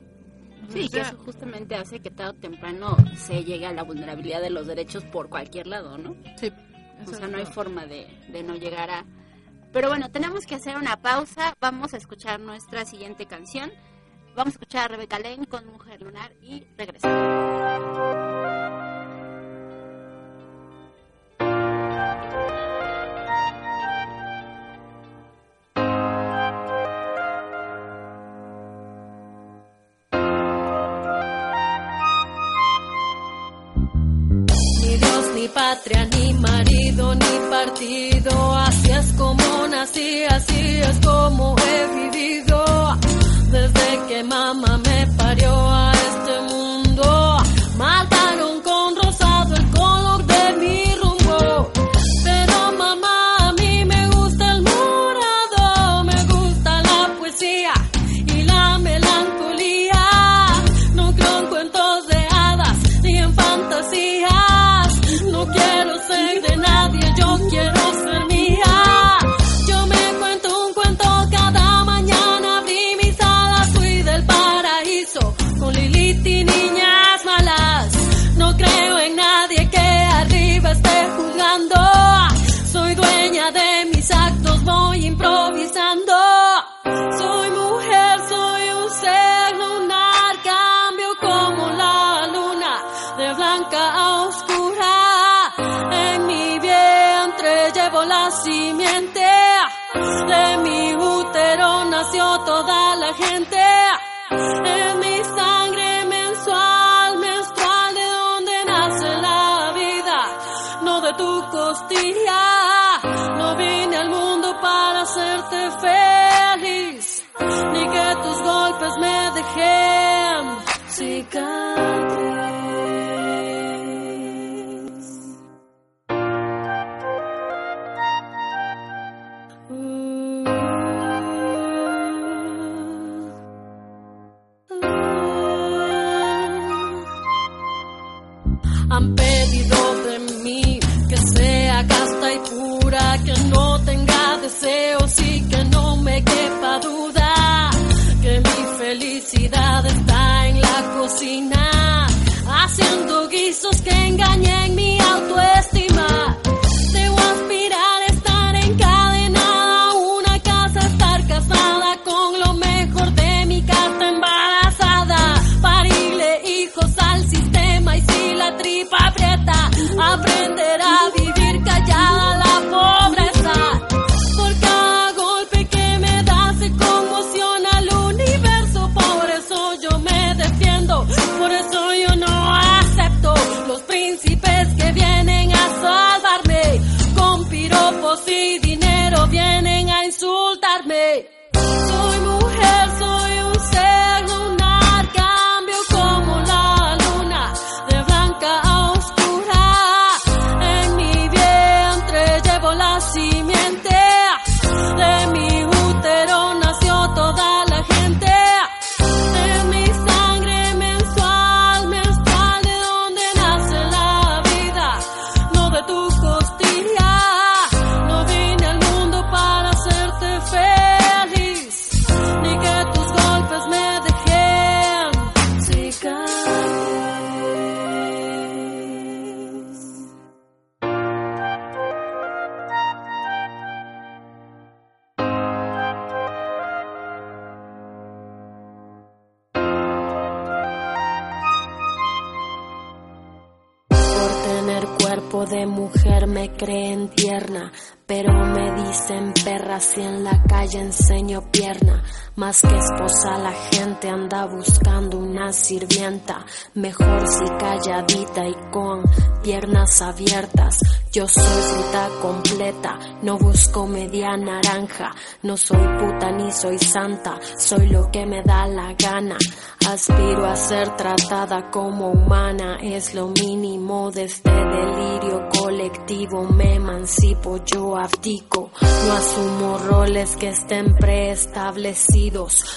Sí, o que eso justamente hace que tarde o temprano se llegue a la vulnerabilidad de los derechos por cualquier lado, ¿no? sí. O sea, no hay forma de, de no llegar a... Pero bueno, tenemos que hacer una pausa. Vamos a escuchar nuestra siguiente canción. Vamos a escuchar a Rebeca Lane con Mujer Lunar y regresamos. Ni Dios, ni patria, ni Así es como nací, así es como he vivido. Desde que mamá nació toda la gente. En mi sangre mensual, menstrual, de donde nace la vida, no de tu costilla. No vine al mundo para hacerte feliz, dicen perra si en la calle enseño pierna. Más que esposa la gente anda buscando una sirvienta, mejor si calladita y con piernas abiertas. Yo soy fruta completa, no busco media naranja, no soy puta ni soy santa, soy lo que me da la gana. Aspiro a ser tratada como humana, es lo mínimo de este delirio colectivo. Me emancipo, yo abdico. No asumo roles que estén preestablecidos.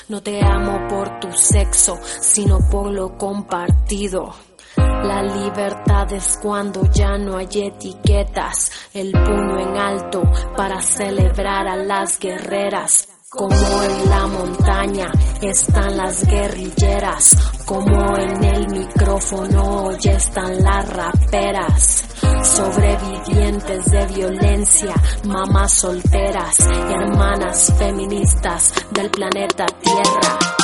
No te amo por tu sexo, sino por lo compartido. La libertad es cuando ya no hay etiquetas, el puño en alto para celebrar a las guerreras. Como en la montaña están las guerrilleras, como en el micrófono ya están las raperas. Sobrevivientes de violencia, mamás solteras, hermanas feministas del planeta Tierra.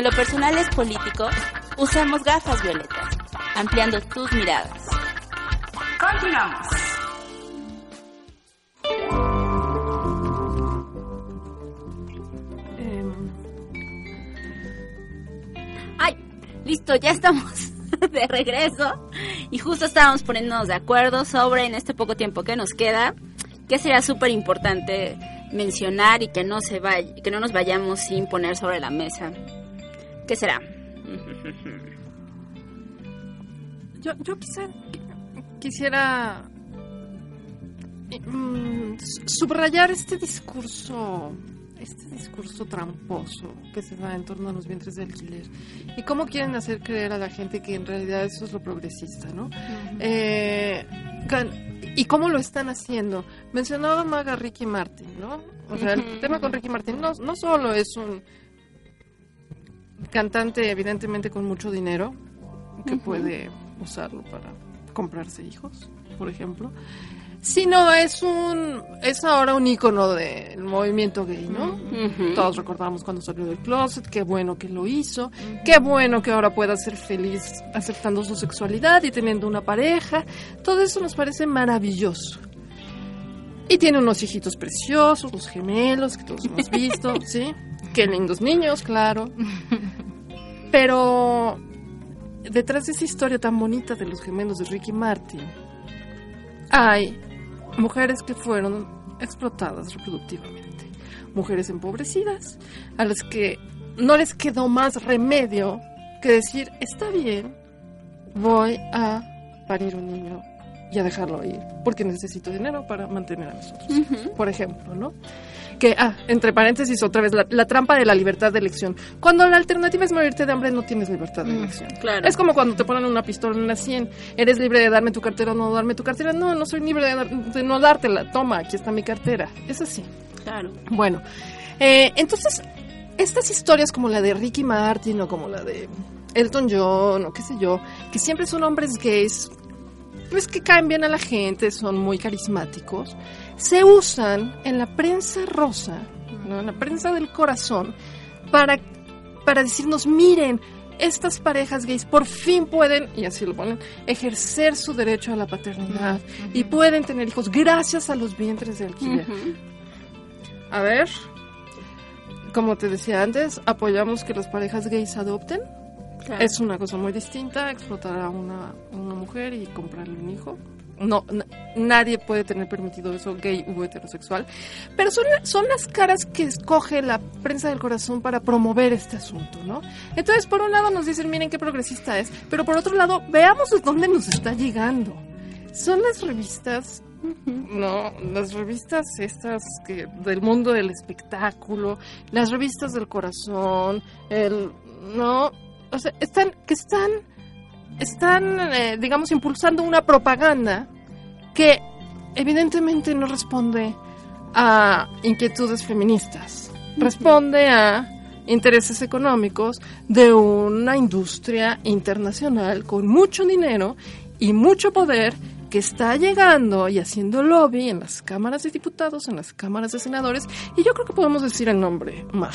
Porque lo personal es político, usamos gafas violetas, ampliando tus miradas. Continuamos. Em, Ay, listo, ya estamos de regreso y justo estábamos poniéndonos de acuerdo sobre en este poco tiempo que nos queda, que sería súper importante mencionar y que no se vaya, que no nos vayamos sin poner sobre la mesa. ¿Qué será? yo, yo quizá quisiera eh, mm, subrayar este discurso, este discurso tramposo que se da en torno a los vientres de alquiler y cómo quieren hacer creer a la gente que en realidad eso es lo progresista, ¿no? Eh, y cómo lo están haciendo. Mencionaba Maga Ricky Martin, ¿no? O sea, el tema con Ricky Martin no, no solo es un cantante evidentemente con mucho dinero que puede usarlo para comprarse hijos, por ejemplo, sino es un es ahora un icono del movimiento gay, ¿no? Todos recordamos cuando salió del closet, qué bueno que lo hizo, qué bueno que ahora pueda ser feliz aceptando su sexualidad y teniendo una pareja. Todo eso nos parece maravilloso. Y tiene unos hijitos preciosos, los gemelos que todos hemos visto, ¿sí? Qué lindos niños, claro. Pero detrás de esa historia tan bonita de los gemelos de Ricky Martin, hay mujeres que fueron explotadas reproductivamente. Mujeres empobrecidas, a las que no les quedó más remedio que decir, está bien, voy a parir un niño y a dejarlo ir, porque necesito dinero para mantener a mis otros hijos, por ejemplo, ¿no? Que, ah, entre paréntesis, otra vez, la, la trampa de la libertad de elección. Cuando la alternativa es morirte de hambre, no tienes libertad de elección. claro. Es como cuando te ponen una pistola en una 100. ¿Eres libre de darme tu cartera o no darme tu cartera? No, no soy libre de, dar- de no dártela. Toma, aquí está mi cartera. Es así. Claro. Bueno, eh, entonces, estas historias como la de Ricky Martin o como la de Elton John o qué sé yo, que siempre son hombres gays, pues que caen bien a la gente, son muy carismáticos, se usan en la prensa rosa, ¿no? en la prensa del corazón, para, para decirnos, miren, estas parejas gays por fin pueden, y así lo ponen, ejercer su derecho a la paternidad y pueden tener hijos gracias a los vientres de alquiler. A ver, como te decía antes, apoyamos que las parejas gays adopten. Claro. Es una cosa muy distinta explotar a una, a una mujer y comprarle un hijo. No, na- nadie puede tener permitido eso, gay u heterosexual. Pero son, son las caras que escoge la prensa del corazón para promover este asunto, ¿no? Entonces, por un lado nos dicen, miren qué progresista es, pero por otro lado, veamos de dónde nos está llegando. Son las revistas no, las revistas estas que del mundo del espectáculo, las revistas del corazón, el no, o sea, están que están están eh, digamos impulsando una propaganda que evidentemente no responde a inquietudes feministas. Responde a intereses económicos de una industria internacional con mucho dinero y mucho poder que está llegando y haciendo lobby en las cámaras de diputados, en las cámaras de senadores, y yo creo que podemos decir el nombre, MAG.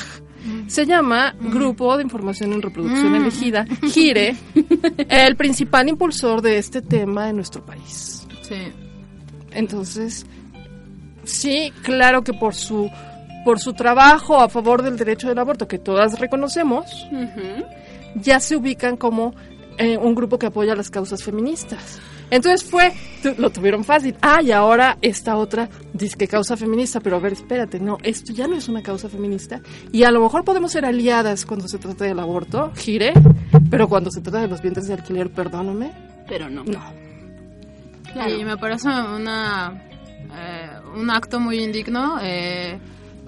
Se llama Grupo de Información en Reproducción Elegida, GIRE, el principal impulsor de este tema en nuestro país. Sí. Entonces, sí, claro que por su por su trabajo a favor del derecho del aborto, que todas reconocemos, ya se ubican como eh, un grupo que apoya las causas feministas. Entonces fue, lo tuvieron fácil. Ah, y ahora esta otra dice que causa feminista, pero a ver, espérate, no, esto ya no es una causa feminista. Y a lo mejor podemos ser aliadas cuando se trata del aborto, gire, pero cuando se trata de los vientres de alquiler, perdóname, Pero no. no. Y me parece una, eh, un acto muy indigno eh,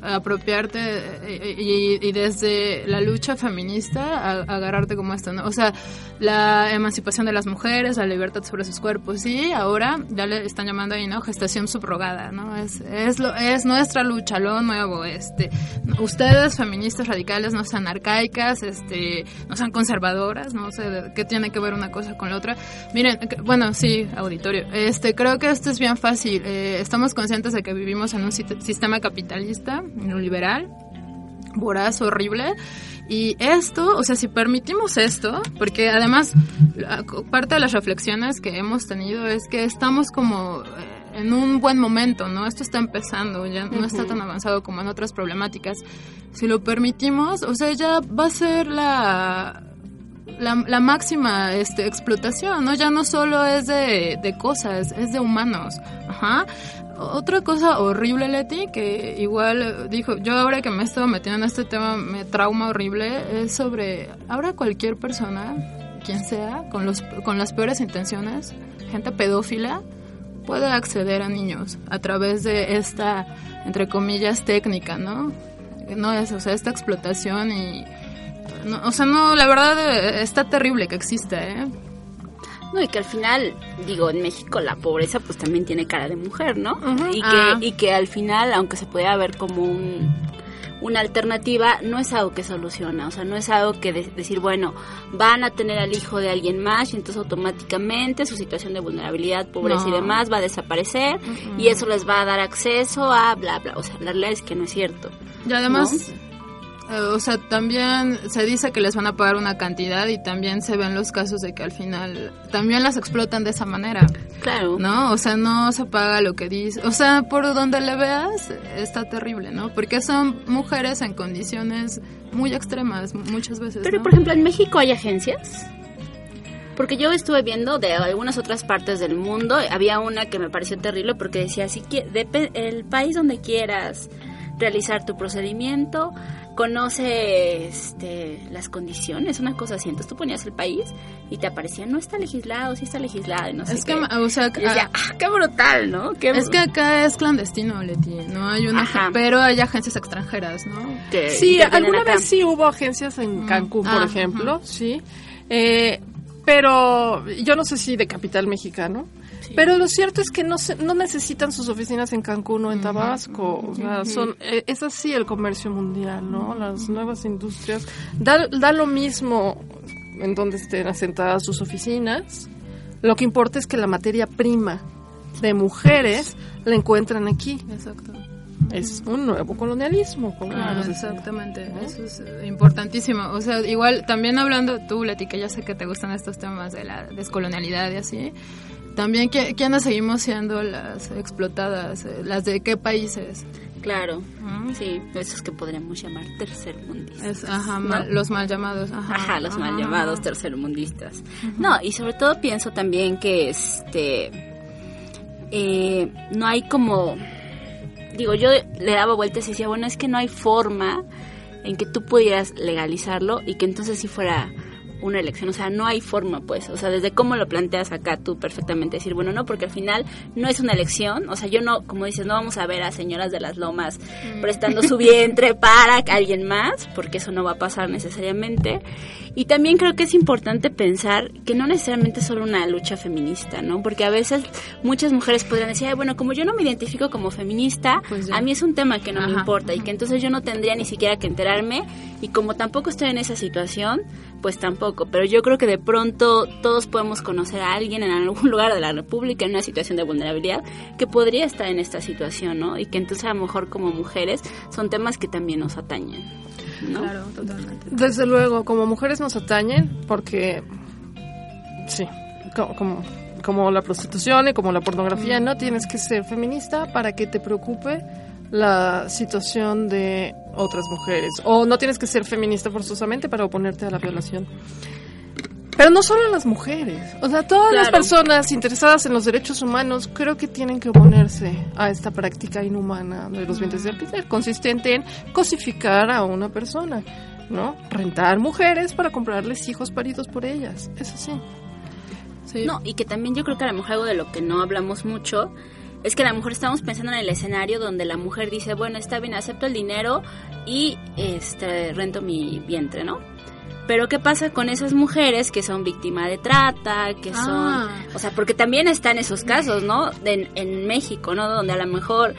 apropiarte eh, y, desde la lucha feminista a- agarrarte como esto, ¿no? O sea, la emancipación de las mujeres, la libertad sobre sus cuerpos, y ahora ya le están llamando ahí, ¿no? Gestación subrogada, ¿no? Es, es, lo, es nuestra lucha, lo nuevo, este, ustedes feministas radicales no sean arcaicas, este, no sean conservadoras, no sé de- qué tiene que ver una cosa con la otra. Miren, bueno, sí, auditorio, este, creo que esto es bien fácil, eh, estamos conscientes de que vivimos en un sistema capitalista, neoliberal, voraz, horrible. Y esto, o sea, si permitimos esto, porque además parte de las reflexiones que hemos tenido es que estamos como eh, en un buen momento, ¿no? Esto está empezando, ya no está tan avanzado como en otras problemáticas. Si lo permitimos, o sea, ya va a ser la la, la máxima este, explotación, ¿no? Ya no solo es de, de cosas, es de humanos. Ajá. Otra cosa horrible, Leti, que igual dijo, yo ahora que me he estado metiendo en este tema, me trauma horrible, es sobre, ahora cualquier persona, quien sea, con, los, con las peores intenciones, gente pedófila, puede acceder a niños a través de esta, entre comillas, técnica, ¿no? No es, o sea, esta explotación y... no, o sea, no, la verdad eh, está terrible que exista, ¿eh? No, y que al final, digo, en México la pobreza pues también tiene cara de mujer, ¿no? y, que, Ah. y que al final, aunque se pueda ver como un, una alternativa, no es algo que soluciona, o sea, no es algo que de- decir, bueno, van a tener al hijo de alguien más y entonces automáticamente su situación de vulnerabilidad, pobreza y demás va a desaparecer y eso les va a dar acceso a bla, bla, o sea, la realidad es que no es cierto. Y además, o sea, también se dice que les van a pagar una cantidad y también se ven los casos de que al final también las explotan de esa manera, Claro. ¿no? O sea, no se paga lo que dice. O sea, por donde le veas, está terrible, ¿no? Porque son mujeres en condiciones muy extremas muchas veces. Pero, ¿no? por ejemplo, en México hay agencias. Porque yo estuve viendo de algunas otras partes del mundo, había una que me pareció terrible porque decía, quie- depe- el país donde quieras realizar tu procedimiento, conoce este, las condiciones, una cosa así. Entonces tú ponías el país y te aparecía, no está legislado, sí está legislado, y no sé es que, qué. o sea, Y decía, ah, qué brutal, ¿no? Qué es que acá es clandestino, Leti. No hay una, Ajá. pero hay agencias extranjeras, ¿no? que Sí, alguna acá. vez sí hubo agencias en Cancún, por Ah, ejemplo, sí. Eh, pero yo no sé si de capital mexicano. Pero lo cierto es que no se- no necesitan sus oficinas en Cancún o en Tabasco. O sea, son, eh, es así el comercio mundial, ¿no? Las nuevas industrias. Da, da lo mismo en donde estén asentadas sus oficinas. Lo que importa es que la materia prima de mujeres la encuentran aquí. Exacto. Es un nuevo colonialismo. como exactamente. Eso es eh, importantísimo. O sea, igual también hablando tú, Leti, que ya sé que te gustan estos temas de la descolonialidad y así. También, ¿qui- ¿quiénes seguimos siendo las explotadas? Eh, ¿Las de qué países? Claro, ¿Mm? sí, esos que podríamos llamar tercermundistas. Ajá, ¿no? mal- los mal llamados. Ajá, Ajá, los mal ajá. llamados tercermundistas. No, y sobre todo pienso también que este eh, no hay como digo, yo le daba vueltas y decía, bueno, es que no hay forma en que tú pudieras legalizarlo y que entonces sí fuera una elección, o sea, no hay forma, pues, o sea, desde cómo lo planteas acá tú perfectamente decir, bueno, no, porque al final no es una elección, o sea, yo no, como dices, no vamos a ver a señoras de las lomas prestando su vientre para alguien más, porque eso no va a pasar necesariamente, y también creo que es importante pensar que no necesariamente es solo una lucha feminista, ¿no? Porque a veces muchas mujeres podrían decir, "Ay, bueno, como yo no me identifico como feminista, Pues a mí es un tema que no me Ajá, importa y que entonces yo no tendría ni siquiera que enterarme y como tampoco estoy en esa situación, pues tampoco pero yo creo que de pronto todos podemos conocer a alguien en algún lugar de la República en una situación de vulnerabilidad que podría estar en esta situación, ¿no? Y que entonces a lo mejor como mujeres son temas que también nos atañen. ¿no? Claro, totalmente. Desde luego, como mujeres nos atañen porque, sí, co- como, como la prostitución y como la pornografía, no tienes que ser feminista para que te preocupe la situación de otras mujeres. O no tienes que ser feminista forzosamente para oponerte a la violación. Pero no solo las mujeres, o sea, todas las personas interesadas en los derechos humanos creo que tienen que oponerse a esta práctica inhumana de los vientres de alquiler, consistente en cosificar a una persona, ¿no? Rentar mujeres para comprarles hijos paridos por ellas, eso sí. Sí. No, y que también yo creo que a lo mejor algo de lo que no hablamos mucho es que a lo mejor estamos pensando en el escenario donde la mujer dice, bueno, está bien, acepto el dinero y este rento mi vientre, ¿no? Pero ¿qué pasa con esas mujeres que son víctimas de trata, que son... Ah. O sea, porque también están esos casos, ¿no? De- en México, ¿no? Donde a lo mejor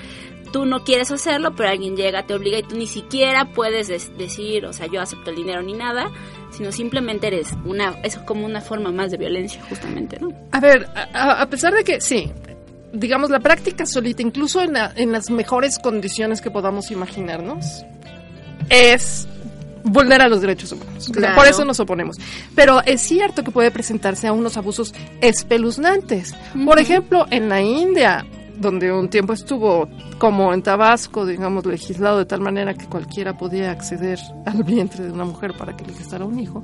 tú no quieres hacerlo, pero alguien llega, te obliga y tú ni siquiera puedes des- decir, o sea, yo acepto el dinero ni nada, sino simplemente eres una... Es como una forma más de violencia, justamente, ¿no? A ver, a- a pesar de que sí, digamos la práctica solita, incluso en, la- en las mejores condiciones que podamos imaginarnos, es vulnerar los derechos humanos. Claro. por eso nos oponemos. Pero es cierto que puede presentarse a unos abusos espeluznantes. Por ejemplo, en la India, donde un tiempo estuvo como en Tabasco, digamos, legislado de tal manera que cualquiera podía acceder al vientre de una mujer para que le gestara un hijo,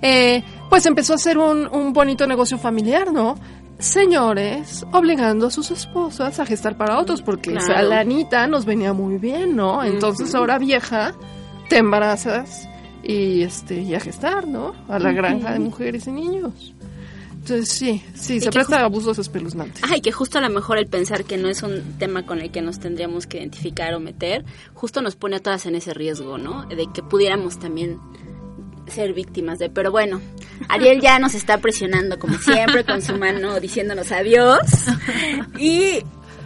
eh, pues empezó a ser un, un bonito negocio familiar, ¿no? Señores obligando a sus esposas a gestar para otros, porque Claro. esa lanita nos venía muy bien, ¿no? Entonces ahora vieja, te embarazas y este y a gestar, ¿no? A la granja de mujeres y niños. Entonces sí, sí, se presta a abusos espeluznantes. Ay, que justo a lo mejor el pensar que no es un tema con el que nos tendríamos que identificar o meter, justo nos pone a todas en ese riesgo, ¿no? De que pudiéramos también ser víctimas de... Pero bueno, Ariel ya nos está presionando como siempre con su mano diciéndonos adiós. Y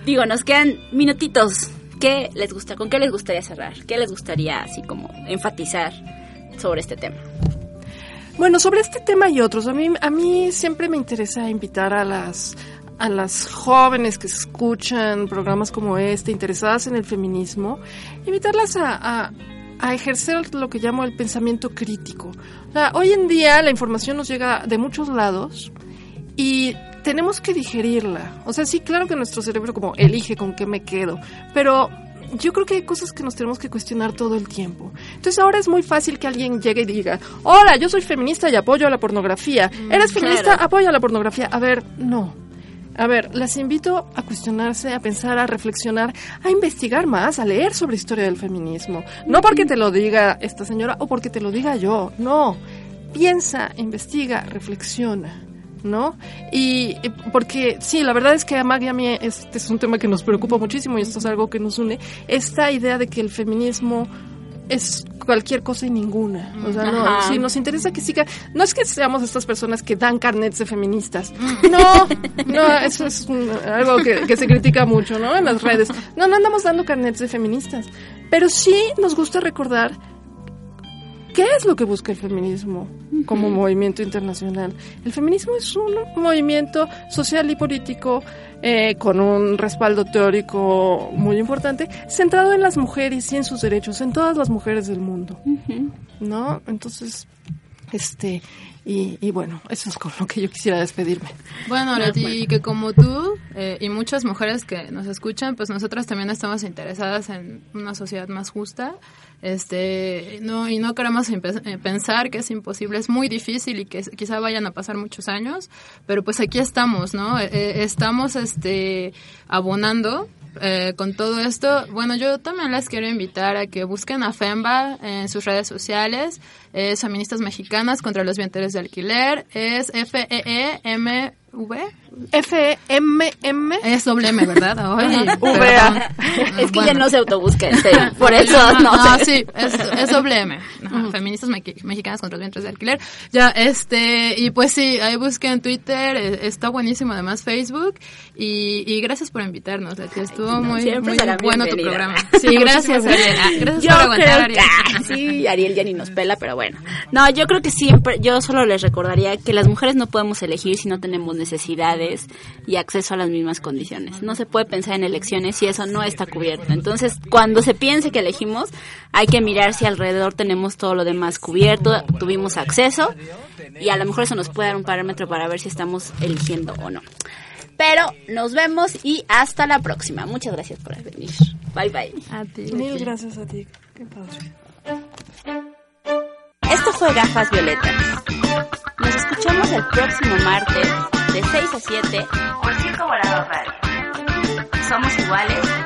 digo, nos quedan minutitos. ¿Qué les gusta? ¿Con qué les gustaría cerrar? ¿Qué les gustaría así como enfatizar sobre este tema? Bueno, sobre este tema y otros, a mí, a mí siempre me interesa invitar a las, a las jóvenes que escuchan programas como este, interesadas en el feminismo, invitarlas a, a- a ejercer lo que llamo el pensamiento crítico. O sea, hoy en día la información nos llega de muchos lados y tenemos que digerirla. O sea, sí, claro que nuestro cerebro como elige con qué me quedo, pero yo creo que hay cosas que nos tenemos que cuestionar todo el tiempo. Entonces ahora es muy fácil que alguien llegue y diga, hola, yo soy feminista y apoyo a la pornografía. ¿Eres feminista? claro. Apoya la pornografía. A ver, no. A ver, las invito a cuestionarse, a pensar, a reflexionar, a investigar más, a leer sobre historia del feminismo. No porque te lo diga esta señora o porque te lo diga yo, no. Piensa, investiga, reflexiona. ¿No? Y y porque sí, la verdad es que a Mag y a mí este es un tema que nos preocupa muchísimo y esto es algo que nos une. Esta idea de que el feminismo es cualquier cosa y ninguna. O sea, no, si nos interesa que siga, no es que seamos estas personas que dan carnets de feministas. No, no, eso es un- algo que, que se critica mucho, ¿no? En las redes. No, no andamos dando carnets de feministas. Pero sí nos gusta recordar qué es lo que busca el feminismo como movimiento internacional. El feminismo es un movimiento social y político eh, con un respaldo teórico muy importante, centrado en las mujeres y en sus derechos, en todas las mujeres del mundo. ¿No? Entonces, este, y, y bueno, eso es con lo que yo quisiera despedirme. Bueno, Leti, que como tú eh, y muchas mujeres que nos escuchan, pues nosotras también estamos interesadas en una sociedad más justa. Este, no, y no queremos eh, pensar que es imposible, es muy difícil y que quizá vayan a pasar muchos años, pero pues aquí estamos, ¿no? Eh, eh, estamos este, abonando eh, con todo esto, bueno, yo también les quiero invitar a que busquen a FEMBA en sus redes sociales, es Feministas Mexicanas contra los Vientres de Alquiler, es E F-E-E-M-V, F-M-M. es doble M, ¿verdad? Perdón. Es que ya no se autobusca, serio. Por eso no, No, sí, es, doble M. feministas mexicanas contra los vientres de alquiler. Ya, este, y pues sí, ahí busqué en Twitter, eh, está buenísimo además Facebook, y, y gracias por invitarnos, estuvo muy, bueno tu programa. Sí, gracias, Ariel. Ah, Gracias Yo por aguantar, creo que sí, Ariel ya ni nos pela, pero bueno. No, yo creo que siempre, yo solo les recordaría que las mujeres no podemos elegir si no tenemos necesidades y acceso a las mismas condiciones. No se puede pensar en elecciones si eso no está cubierto. Entonces, cuando se piense que elegimos, hay que mirar si alrededor tenemos todo lo demás cubierto, tuvimos acceso y a lo mejor eso nos puede dar un parámetro para ver si estamos eligiendo o no. Pero nos vemos y hasta la próxima. Muchas gracias por venir. Bye bye. A ti, Mil gracias a ti. Qué padre. Esto fue Gafas Violetas. Nos escuchamos el próximo martes de 6 a 7 por Circo Volador Radio. Somos iguales